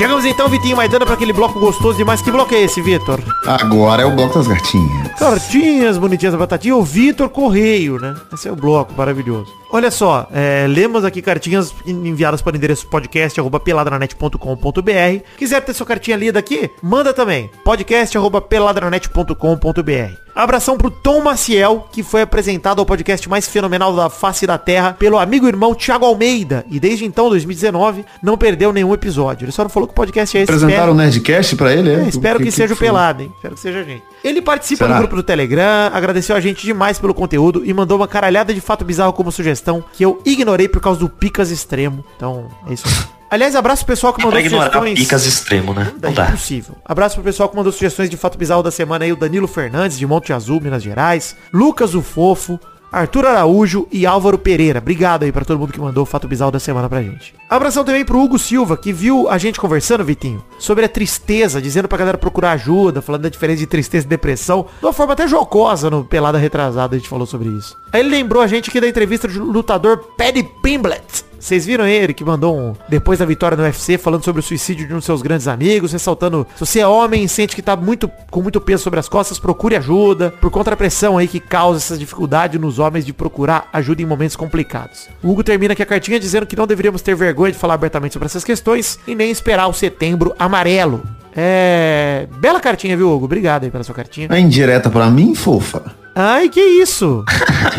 Chegamos então, Vitinho Maidana, para aquele bloco gostoso demais. Que bloco é esse, Vitor? Agora é o bloco das gatinhas. Cartinhas bonitinhas da batatinha, o Vitor Correio, né? Esse é o bloco maravilhoso. Olha só, é, lemos aqui cartinhas enviadas para o endereço podcast arroba peladranet.com.br. Quiser ter sua cartinha lida aqui, manda também. podcast arroba peladranet.com.br. Abração pro Tom Maciel, que foi apresentado ao podcast mais fenomenal da face da Terra pelo amigo irmão Thiago Almeida. E desde então, 2019, não perdeu nenhum episódio. Ele só não falou que o podcast é esse. Apresentaram o Nerdcast pra ele, é? É, espero que, seja o? Pelado, hein? Espero que seja a gente. Ele participa Será? do grupo do Telegram, agradeceu a gente demais pelo conteúdo e mandou uma caralhada de fato bizarro como sugestão que eu ignorei por causa do Picas Extremo. Então, é isso aí. Aliás, abraço pro pessoal que mandou Pra ignorar sugestões. picas extremo, né? Não Não dá. impossível. Abraço pro pessoal que mandou sugestões de fato bizarro da semana aí, o Danilo Fernandes, de Monte Azul, Minas Gerais, Lucas o Fofo, Arthur Araújo e Álvaro Pereira. Obrigado aí pra todo mundo que mandou o fato bizarro da semana pra gente. Abração também pro Hugo Silva, que viu a gente conversando, Vitinho, sobre a tristeza, dizendo pra galera procurar ajuda, falando da diferença de tristeza e depressão, de uma forma até jocosa no Pelada Retrasada, a gente falou sobre isso. Aí ele lembrou a gente aqui da entrevista do lutador Paddy Pimblett, vocês viram ele que mandou um, depois da vitória no UFC, falando sobre o suicídio de um dos seus grandes amigos, ressaltando, se você é homem e sente que tá muito, com muito peso sobre as costas, procure ajuda, por contra a pressão aí que causa essa dificuldade nos homens de procurar ajuda em momentos complicados. O Hugo termina aqui a cartinha dizendo que não deveríamos ter vergonha de falar abertamente sobre essas questões e nem esperar o setembro amarelo. É... Bela cartinha, viu, Hugo? Obrigado aí pela sua cartinha. É indireta pra mim, fofa? Ai, que isso?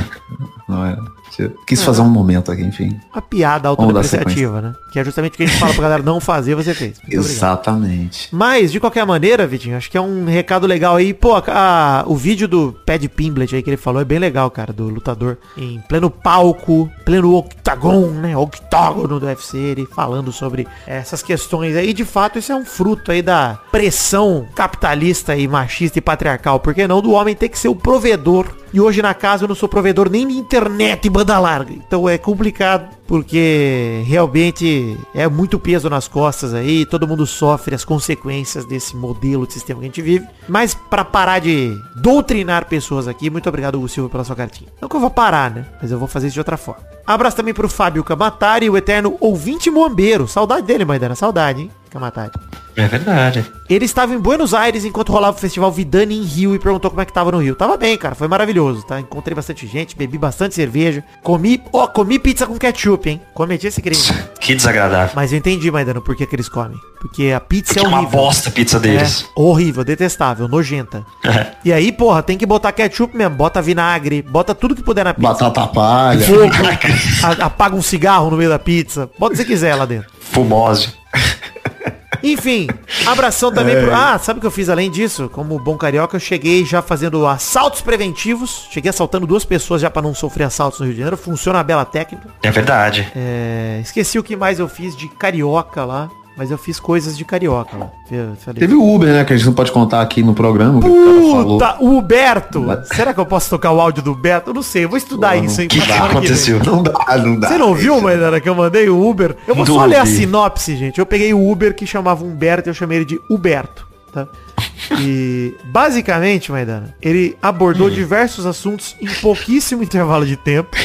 (laughs) Não é? Quis fazer um momento aqui, enfim. Uma piada autodepreciativa, né? Que é justamente o que a gente fala pra galera não fazer, você fez. Muito obrigado. Exatamente. Mas, de qualquer maneira, Vitinho, acho que é um recado legal aí. Pô, a- o vídeo do Pad Pimblet aí que ele falou é bem legal, cara, do lutador em pleno palco, pleno octagon, né? Octógono do UFC, ele falando sobre essas questões aí. De fato, isso é um fruto aí da pressão capitalista e machista e patriarcal. Por que não? Do homem ter que ser o provedor. E hoje na casa eu não sou provedor nem de internet e banda larga. Então é complicado porque realmente é muito peso nas costas aí, todo mundo sofre as consequências desse modelo de sistema que a gente vive. Mas pra parar de doutrinar pessoas aqui, muito obrigado, Hugo Silva, pela sua cartinha. Não que eu vou parar, né? Mas eu vou fazer isso de outra forma. Abraço também pro Fábio Camatari, o eterno ouvinte moambeiro. Saudade dele, Maidana, saudade, hein? Camatari. É verdade. Ele estava em Buenos Aires enquanto rolava o festival Vidani em Rio e perguntou como é que tava no Rio. Tava bem, cara, foi maravilhoso, tá? Encontrei bastante gente, bebi bastante cerveja, comi, ó, comi pizza com ketchup, hein? Cometi esse crime. (laughs) Que desagradável. Mas eu entendi, Maidano, por que, que eles comem. Porque a pizza Porque é é uma horrível. bosta a pizza deles. É, horrível, detestável, nojenta. É. (laughs) E aí, porra, tem que botar ketchup mesmo, bota vinagre, bota tudo que puder na pizza. Batata palha. Fogo, apaga um cigarro no meio da pizza, bota o que você quiser lá dentro. Fumose. Enfim, abração também pro... Ah, sabe o que eu fiz além disso? Como bom carioca, eu cheguei já fazendo assaltos preventivos. Cheguei assaltando duas pessoas já pra não sofrer assaltos no Rio de Janeiro. Funciona a bela técnica. É verdade. É, Esqueci o que mais eu fiz de carioca lá. Mas eu fiz coisas de carioca lá. Teve o Uber, né? Que a gente não pode contar aqui no programa. Puta, o Huberto. Será que eu posso tocar o áudio do Huberto? Eu não sei, eu vou estudar Pô, isso, hein? O que, que vem. aconteceu? Não dá, não dá. Você não viu, Maidana, que eu mandei o Uber? Eu vou Não só ler a sinopse, gente. Eu peguei o Uber que chamava Humberto e eu chamei ele de Huberto, tá? E basicamente, Maidana, ele abordou diversos assuntos em pouquíssimo (laughs) intervalo de tempo.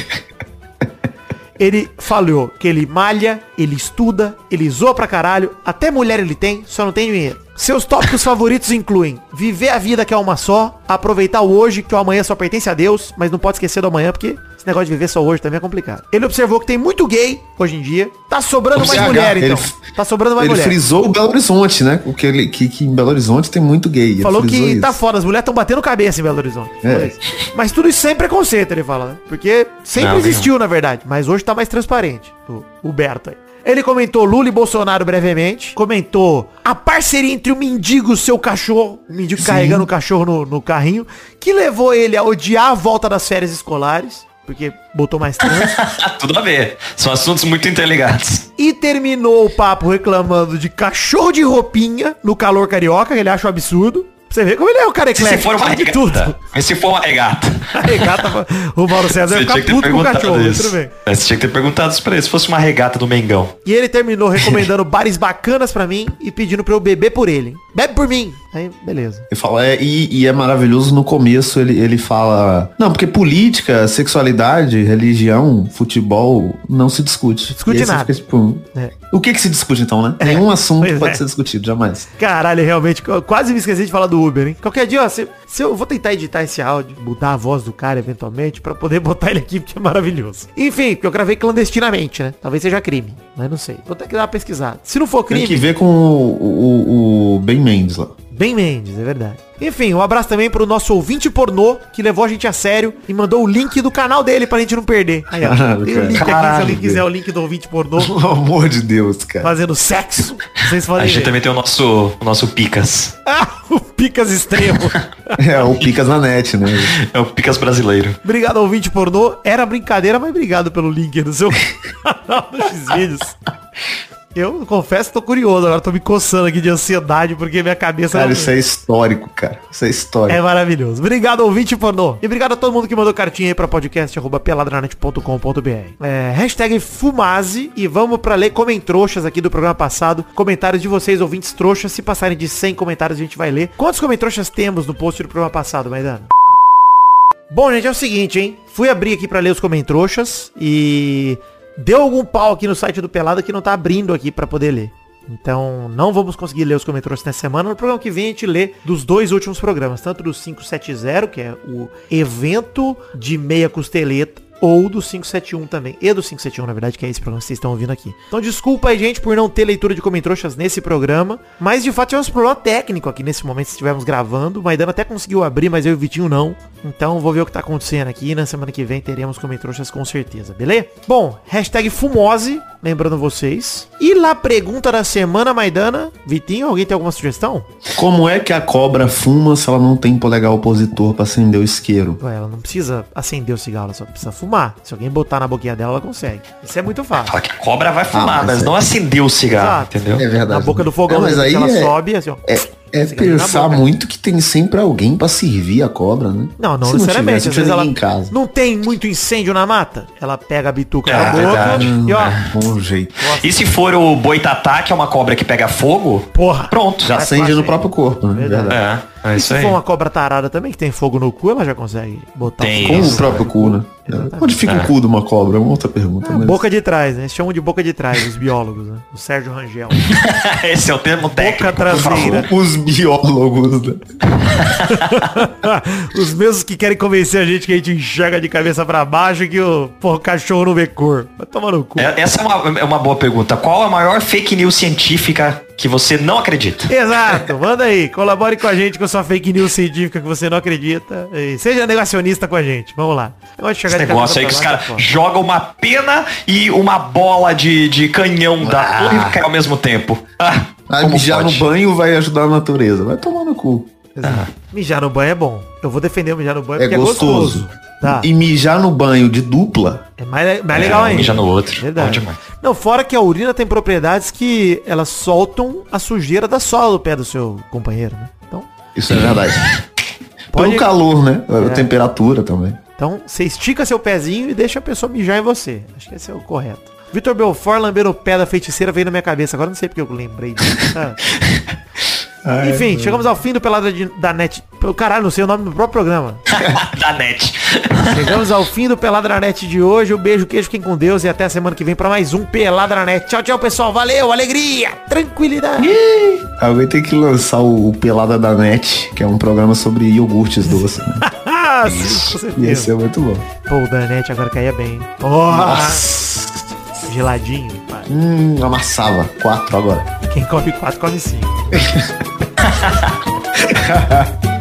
Ele falou que ele malha, ele estuda, ele zoa pra caralho, até mulher ele tem, só não tem dinheiro. Seus tópicos favoritos incluem viver a vida que é uma só, aproveitar o hoje, que o amanhã só pertence a Deus, mas não pode esquecer do amanhã, porque esse negócio de viver só hoje também é complicado. Ele observou que tem muito gay hoje em dia. Tá sobrando O mais CH, mulher, então. ele- tá sobrando mais Ele mulher. frisou o Belo Horizonte, né? Porque ele, que, que em Belo Horizonte tem muito gay. Ele Falou que isso. tá foda, as mulheres estão batendo cabeça em Belo Horizonte. É. Mas tudo isso sem preconceito, ele fala, né? Porque sempre Não, existiu, na verdade. Mas hoje tá mais transparente. O o Berto aí. Ele comentou Lula e Bolsonaro brevemente. Comentou a parceria entre o mendigo e o seu cachorro. O mendigo carregando o cachorro no, no carrinho. Que levou ele a odiar a volta das férias escolares. Porque botou mais trânsito. (laughs) Tudo a ver. São assuntos muito interligados. E terminou o papo reclamando de cachorro de roupinha no calor carioca, que ele acha um absurdo. Você ver como ele é o cara Se eclético. for uma fala de tudo. regata. Mas se for uma regata. A regata, o Mauro César vai ficar puto com o cachorro, mas tudo bem. É, Você tinha que ter perguntado isso pra ele. Se fosse uma regata do Mengão. E ele terminou recomendando (laughs) bares bacanas pra mim e pedindo pra eu beber por ele. Bebe por mim. Aí, beleza. Ele fala, é, e, e é maravilhoso no começo ele, ele fala. Não, porque política, sexualidade, religião, futebol não se discute. Discute nada. fica, tipo, É. O que que se discute então, né? Nenhum assunto pois pode é. ser discutido, jamais. Caralho, realmente, eu quase me esqueci de falar do Uber, hein? Qualquer dia, ó, se, se eu vou tentar editar esse áudio, mudar a voz do cara eventualmente, pra poder (laughs) botar ele aqui, porque é maravilhoso. Enfim, porque eu gravei clandestinamente, né? Talvez seja crime, mas não sei. Vou ter que dar uma pesquisada. Se não for Tem crime, que ver com o, o, o Ben Mendes lá. Bem Mendes, é verdade. Enfim, um abraço também pro nosso ouvinte pornô, que levou a gente a sério e mandou o link do canal dele pra gente não perder. Aí, ó, Caralho, (laughs) tem o link aqui, se caralho, alguém quiser o link do ouvinte pornô (laughs) Pelo amor de Deus, cara. fazendo sexo. Vocês A podem gente ver. também tem o nosso, o nosso Picas. (laughs) Ah, o Picas Extremo. É, o Picas na net, né? É o Picas brasileiro. obrigado, ouvinte pornô. Era brincadeira, mas obrigado pelo link do seu canal do Xvideos. Eu confesso que tô curioso, agora tô me coçando aqui de ansiedade, porque minha cabeça... Cara, não- isso é histórico, cara. Isso é histórico. É maravilhoso. Obrigado, ouvinte pornô. E obrigado a todo mundo que mandou cartinha aí pra podcast arroba peladranet.com.br. É, hashtag Fumaze e vamos pra ler comentroxas aqui do programa passado. Comentários de vocês, ouvintes trouxas. Se passarem de 100 comentários, a gente vai ler. Quantos comentroxas temos no post do programa passado, Maidana? Bom, gente, é o seguinte, hein? Fui abrir aqui pra ler os comentroxas e deu algum pau aqui no site do Pelada que não tá abrindo aqui pra poder ler. Então, não vamos conseguir ler os comentários nessa semana. No programa que vem a gente lê dos dois últimos programas, tanto do 570, que é o evento de meia costeleta, ou do 571 também. E do 571, na verdade, que é esse programa que vocês estão ouvindo aqui. Então, desculpa aí, gente, por não ter leitura de comentroxas nesse programa. Mas, de fato, tivemos problema técnico aqui nesse momento, se estivermos gravando. O Maidana até conseguiu abrir, mas eu e o Vitinho não. Então, vou ver o que tá acontecendo aqui. Na semana que vem teremos comentroxas com certeza, beleza? Bom, hashtag Fumose, lembrando vocês. E lá, pergunta da semana, Maidana. Vitinho, alguém tem alguma sugestão? Como é que a cobra fuma se ela não tem polegar opositor pra acender o isqueiro? Ué, ela não precisa acender o cigarro, ela só precisa fumar. Se alguém botar na boquinha dela, ela consegue. Isso é muito fácil. Fala que a cobra vai fumar, mas mas é- não acendeu o cigarro, Exato. entendeu? É verdade. Na boca do fogão, É, mas aí ela é, sobe assim, ó. é, é pensar muito que tem sempre alguém pra servir a cobra, né? Não, não Se necessariamente. tivesse, Às vezes não ela em casa. não tem muito incêndio na mata. Ela pega a bituca É, na boca verdade. e ó, Bom jeito. E se for o boitatá, que é uma cobra que pega fogo, porra. pronto. Já acende no próprio corpo, né? Verdade. Verdade. É, é E isso se aí. for uma cobra tarada também, que tem fogo no cu, ela já consegue botar Tem. fogo. Com Isso. o próprio cu, né? Exatamente. Onde fica É. o cu de uma cobra? É uma outra pergunta. Ah, mas- boca de trás, né? Eles chamam de boca de trás, os biólogos, né? O Sérgio Rangel. (laughs) Esse é o termo técnico. Boca traseira. Os biólogos, né? (laughs) Os mesmos que querem convencer a gente que a gente enxerga de cabeça pra baixo e que o, porra, cachorro não vê cor. Vai tomar no cu. É, Essa é uma, é uma boa pergunta. Qual a maior fake news científica que você não acredita? Exato, manda aí, colabore com a gente com sua fake news científica que você não acredita. E seja negacionista com a gente. Vamos lá. Negócio de Esse chegar de negócio aí que os caras jogam uma pena e uma bola de, de canhão da torre ao mesmo tempo. Ah, Ah, como mijar pode? no banho vai ajudar a natureza. Vai tomar no cu. Exato. Mijar no banho é bom. Eu vou defender o mijar no banho É porque é gostoso. gostoso. Tá. E mijar no banho de dupla. É mais, mais É, legal ainda. mija no outro. Verdade. Não, fora que a urina tem propriedades que elas soltam a sujeira da sola do pé do seu companheiro, né? Então, Isso é verdade. (laughs) Pode- Pelo calor, né? É. A temperatura também. então você estica seu pezinho e deixa a pessoa mijar em você. Acho que esse é o correto. Vitor Belfort lambendo o pé da feiticeira veio na minha cabeça. Agora não sei porque eu lembrei disso. (laughs) Ah. Enfim, chegamos ao fim do Pelada de- da Net. Caralho, não sei o nome do próprio programa. (laughs) da net. Chegamos ao fim do Pelada na Net de hoje. Um beijo, queijo, fiquem com Deus e até a semana que vem pra mais um Pelada na Net. Tchau, tchau, pessoal. Valeu, alegria, tranquilidade. Alguém tem que lançar o, o Pelada da Net, que é um programa sobre iogurtes doces. Né? (laughs) Ah, sim, com Ia ser muito bom. Pô, o da Net agora caía bem. Nossa, geladinho, pai. Hum, amassava. Quatro agora. Quem come quatro, come cinco. (laughs) ha (laughs) ha.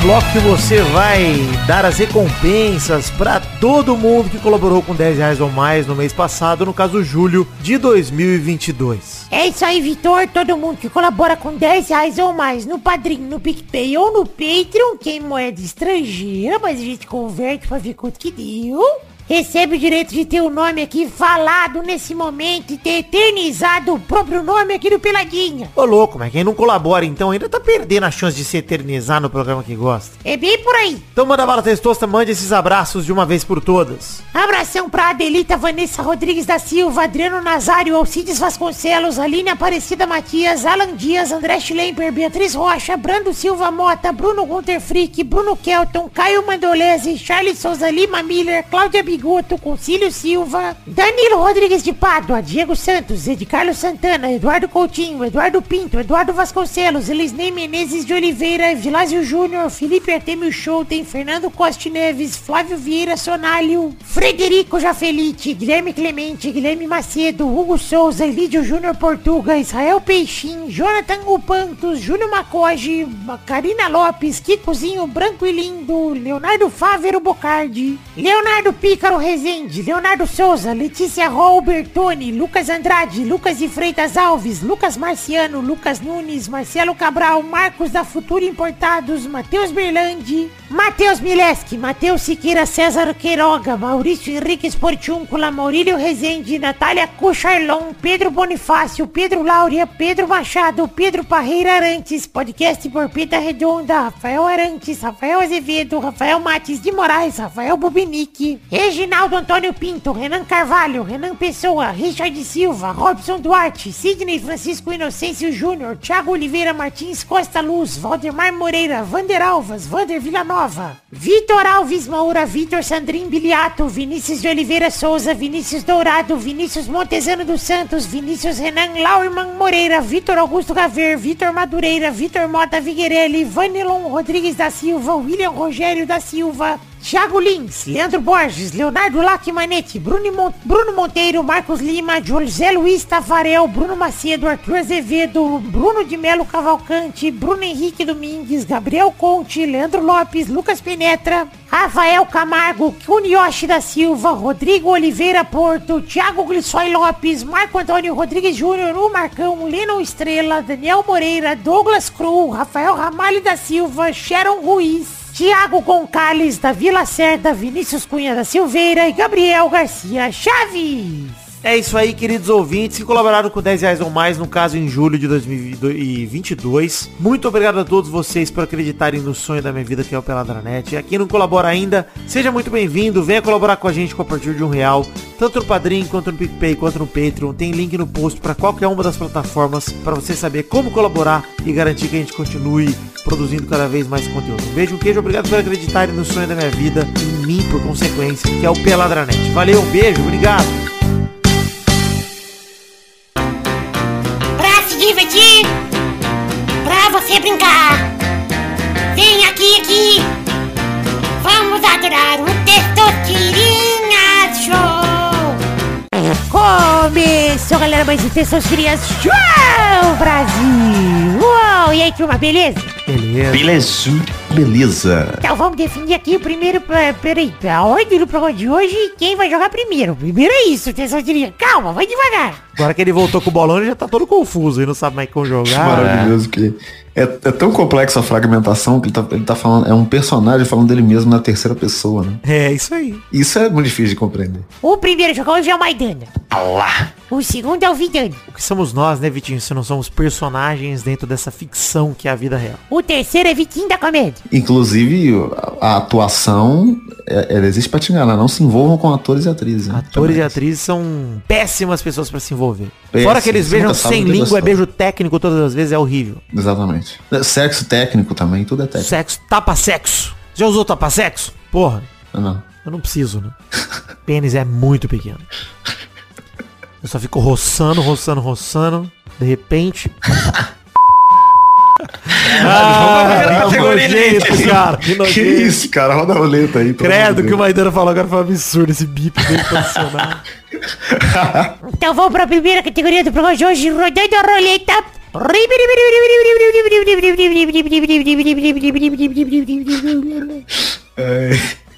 Bloco que você vai dar as recompensas pra todo mundo que colaborou com 10 reais ou mais no mês passado, no caso julho de 2022. É isso aí, Vitor. Todo mundo que colabora com 10 reais ou mais no Padrim, no PicPay ou no Patreon, que é em moeda estrangeira, mas a gente converte pra ver quanto que deu. Recebe o direito de ter o nome aqui falado nesse momento e ter eternizado o próprio nome aqui do Peladinha. Ô louco, mas quem não colabora então ainda tá perdendo a chance de se eternizar no programa que gosta. É bem por aí. Então manda bala testosta, mande esses abraços de uma vez por todas. Abração pra Adelita Vanessa Rodrigues da Silva, Adriano Nazário, Alcides Vasconcelos, Aline Aparecida Matias, Alan Dias, André Schlemper, Beatriz Rocha, Brando Silva Mota, Bruno Gunter Frick, Bruno Kelton, Caio Mandolese, Charles Souza Lima Miller, Cláudia Bigoto, Concílio Silva, Danilo Rodrigues de Pádua, Diego Santos, Ed Carlos Santana, Eduardo Coutinho, Eduardo Pinto, Eduardo Vasconcelos, Elisnei Menezes de Oliveira, Vilásio Júnior, Felipe Artemio Schouten, Fernando Costa Neves, Flávio Vieira Sonalho, Frederico Jafelite, Guilherme Clemente, Guilherme Macedo, Hugo Souza, Lídio Júnior Portuga, Israel Peixim, Jonathan Upantos, Júnior Macoge, Karina Lopes, Kikozinho Branco e Lindo, Leonardo Fávero Bocardi, Leonardo Pícaro Rezende, Leonardo Souza, Letícia Robertoni, Lucas Andrade, Lucas de Freitas Alves, Lucas Marciano, Lucas Nunes, Marcelo Cabral, Marcos da Futura Importados, Matheus Berlandi, Matheus Mileski, Matheus Siqueira César Queiroga, Maurício Henrique Esportiúncula, Maurílio Rezende, Natália Cucharlon, Pedro Bonifácio, Pedro Laura, Pedro Machado, Pedro Parreira Arantes, podcast por Pita Redonda, Rafael Arantes, Rafael Azevedo, Rafael Mates de Moraes, Rafael Bubinique, Reginaldo Antônio Pinto, Renan Carvalho, Renan Pessoa, Richard Silva, Robson Duarte, Sidney Francisco Inocêncio Júnior, Thiago Oliveira Martins Costa Luz, Valdemar Moreira, Vander Alvas, Vander Villanova, Vitor Alves Moura, Vitor Sandrin Biliato, Vinícius de Oliveira Souza, Vinícius Dourado, Vinícius Montezano dos Santos, Vinícius Renan Laurman Moreira, Vitor Augusto Gaver, Vitor Madureira, Vitor Mota Viguerelli, Vanilon Rodrigues da Silva, William Rogério da Silva, Thiago Lins, Leandro Borges, Leonardo Lacmanetti, Bruno, Mon Bruno Monteiro, Marcos Lima, José Luiz Tafarel, Bruno Macedo, Arthur Azevedo, Bruno de Melo Cavalcante, Bruno Henrique Domingues, Gabriel Conte, Leandro Lopes, Lucas Penetra, Rafael Camargo, Kunioshi da Silva, Rodrigo Oliveira Porto, Thiago Glissói Lopes, Marco Antônio Rodrigues Júnior, o Marcão, Lennon Estrela, Daniel Moreira, Douglas Cru, Rafael Ramalho da Silva, Sharon Ruiz, Tiago Goncalves da Vila Cerda, Vinícius Cunha da Silveira e Gabriel Garcia Chaves. É isso aí, queridos ouvintes que colaboraram com 10 reais ou mais, no caso em julho de 2022. Muito obrigado a todos vocês por acreditarem no sonho da minha vida que é o Peladranet. E a quem não colabora ainda, seja muito bem-vindo, venha colaborar com a gente com a partir de um real, tanto no Padrim, quanto no PicPay, quanto no Patreon. Tem link no post para qualquer uma das plataformas para você saber como colaborar e garantir que a gente continue produzindo cada vez mais conteúdo. Um beijo, um queijo, obrigado por acreditarem no sonho da minha vida em mim, por consequência, que é o Peladranet. Valeu, um beijo, obrigado. Você brincar, vem aqui, aqui, vamos adorar o Testosterinha Show. Começou, galera, mais um Testosterinha Show, Brasil. Uou, e aí, turma, beleza? Beleza. Belezudo. Beleza. Então vamos definir aqui o primeiro, pra- peraí, a ordem do programa de hoje e quem vai jogar primeiro. Primeiro é isso, atenção, diria. Calma, vai devagar. Agora que ele voltou com o bolão, ele já tá todo confuso e não sabe mais como jogar. Maravilhoso que é, é tão complexo a fragmentação que ele tá, ele tá falando, é um personagem falando dele mesmo na terceira pessoa, né? É, isso aí. Isso é muito difícil de compreender. O primeiro jogar hoje é o Maidana. Alá. O segundo é o Vidani. O que somos nós, né, Vitinho? Se não somos personagens dentro dessa ficção que é a vida real. O terceiro é Vitinho da Comédia. Inclusive, a, a atuação, é- ela existe pra te enganar. Não se envolvam com atores e atrizes. né? Atores e atrizes são péssimas pessoas pra se envolver. Péssimas. Fora que eles beijam sabe sem língua, é beijo técnico todas as vezes, é horrível. Exatamente. Sexo técnico também, tudo é técnico. Sexo, tapa-sexo. Já usou tapa-sexo? Porra, Não. eu não preciso, né? (laughs) Pênis é muito pequeno. Eu só fico roçando, roçando, roçando. De repente... (laughs) ah, (laughs) que nojento, cara. Que Que isso, cara? Roda a roleta aí. Credo que o. Maidana falou agora foi um absurdo esse bip bem posicionado. (laughs) Então vamos para a primeira categoria do programa de hoje, rodando a roleta.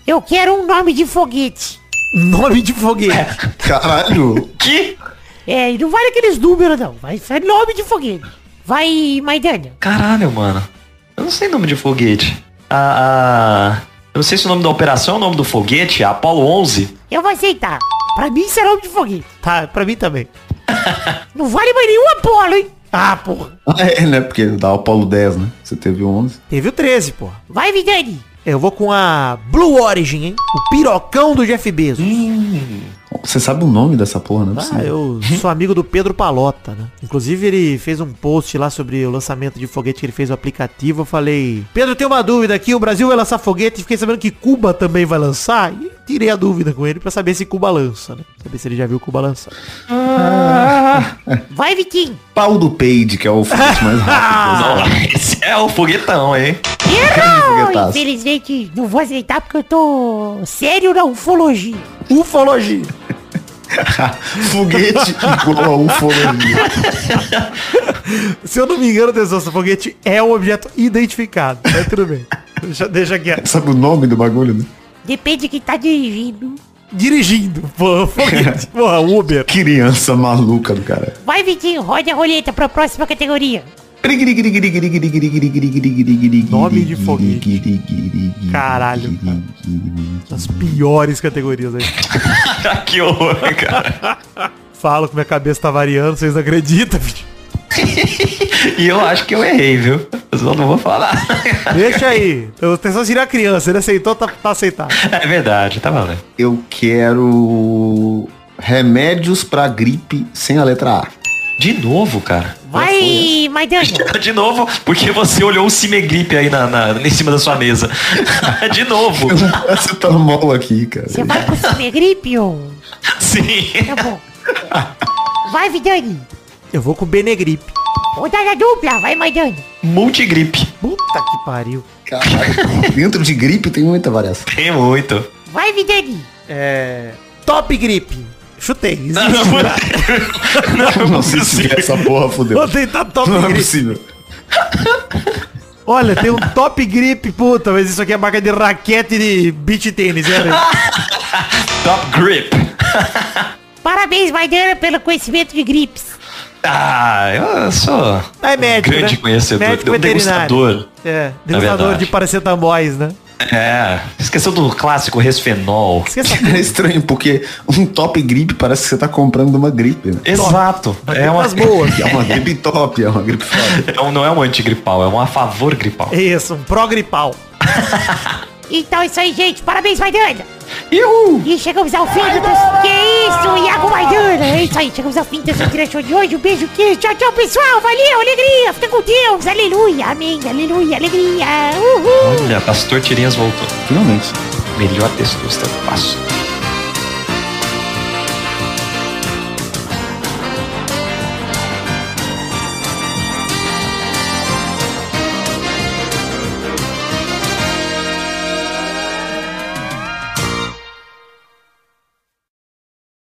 Eu quero um nome de foguete. Nome de foguete. (laughs) Caralho. Que? É, não vale aqueles números não, vai ser nome de foguete. Vai, Maidana. Caralho, mano. Eu não sei nome de foguete. Ah, ah, eu não sei se o nome da operação é o nome do foguete, Apollo 11. Eu vou aceitar. Pra mim isso é nome de foguete. Tá, pra mim também. (laughs) Não vale mais nenhum Apolo, hein? Ah, porra. Ah, é, né? Porque dá o Apolo 10, né? Você teve o 11. Teve o 13, porra. Vai, Vidani. Eu vou com a Blue Origin, hein? O pirocão do Jeff Bezos. Você sabe o nome dessa porra, não é Ah, eu sou amigo do Pedro Palota, né? Inclusive ele fez um post lá sobre o lançamento de foguete que ele fez o aplicativo. Eu falei, Pedro, tem uma dúvida aqui, o Brasil vai lançar foguete. Fiquei sabendo que Cuba também vai lançar. E tirei a dúvida com ele pra saber se Cuba lança, né? Saber se ele já viu Cuba lançar. Vai, Vitinho. Pau do Page, que é o foguete mais rápido. Não, esse é o foguetão, hein? Errou! Infelizmente, não vou aceitar porque eu tô sério na ufologia. Ufologia. (laughs) foguete igual a ufologia. Se eu não me engano, atenção, esse foguete é um objeto identificado. Mas tudo bem. Deixa, deixa aqui. Sabe o nome do bagulho, né? Depende de quem tá dirigindo. Dirigindo. (laughs) Porra, Uber. Criança maluca do cara. Vai, Vitinho, roda a roleta pra próxima categoria. Nome de foguete. Caralho, cara. As piores categorias aí. (laughs) que horror, cara. Falo que minha cabeça tá variando, vocês não acreditam, bicho. (laughs) E eu acho que eu errei, viu? Eu só não vou falar. Deixa aí. Eu só tirar a criança, ele aceitou, tá, tá aceitado. (laughs) É verdade, tá valendo. Eu quero remédios pra gripe sem a letra A. De novo, cara. Vai, Maidana. (laughs) De novo, porque você olhou o Cimegripe aí na, na- em cima da sua mesa. (laughs) De novo. Você tá mal aqui, cara. Você vai com o gripe ou... Sim. Tá bom. Vai, Vidani. Eu vou com Benegripe. Rodada dupla, vai, Maidana. Multigripe. Puta que pariu. Caralho. (laughs) Dentro de gripe tem muita variação. Tem muito. Vai, Vidani. É. Top Grip. Chutei. Existe. Não, não, (laughs) não, Não, se tiver essa porra, fudeu. Vou tentar Top Não é Grip. possível. Olha, tem um Top Grip, puta, mas isso aqui é marca de raquete de beach tênis, é, velho? Top Grip. Parabéns, Maidana, pelo conhecimento de gripes. Ah, eu sou É médico, grande né? conhecedor. Médico Um degustador. É, degustador de paracetamóis, né? É, esqueceu do clássico resfenol. Esqueça (laughs) É estranho, porque um top gripe parece que você tá comprando uma gripe, né? Exato. É uma, as boas. É uma gripe top, é uma gripe foda. (laughs) é um- não é um antigripal, é um a favor gripal. Isso, um progripal. (laughs) Então é isso aí, gente. Parabéns, Maidana. E chegamos ao fim do... Que isso, Iago Maidana. É isso aí, chegamos ao fim dessa direção de hoje. Um beijo, queijo. Tchau, tchau, pessoal. Valeu, alegria. Fica com Deus. Aleluia. Amém. Aleluia. Alegria. Uhul. Olha, Pastor Tirinhas voltou. Finalmente. Melhor texto do passo.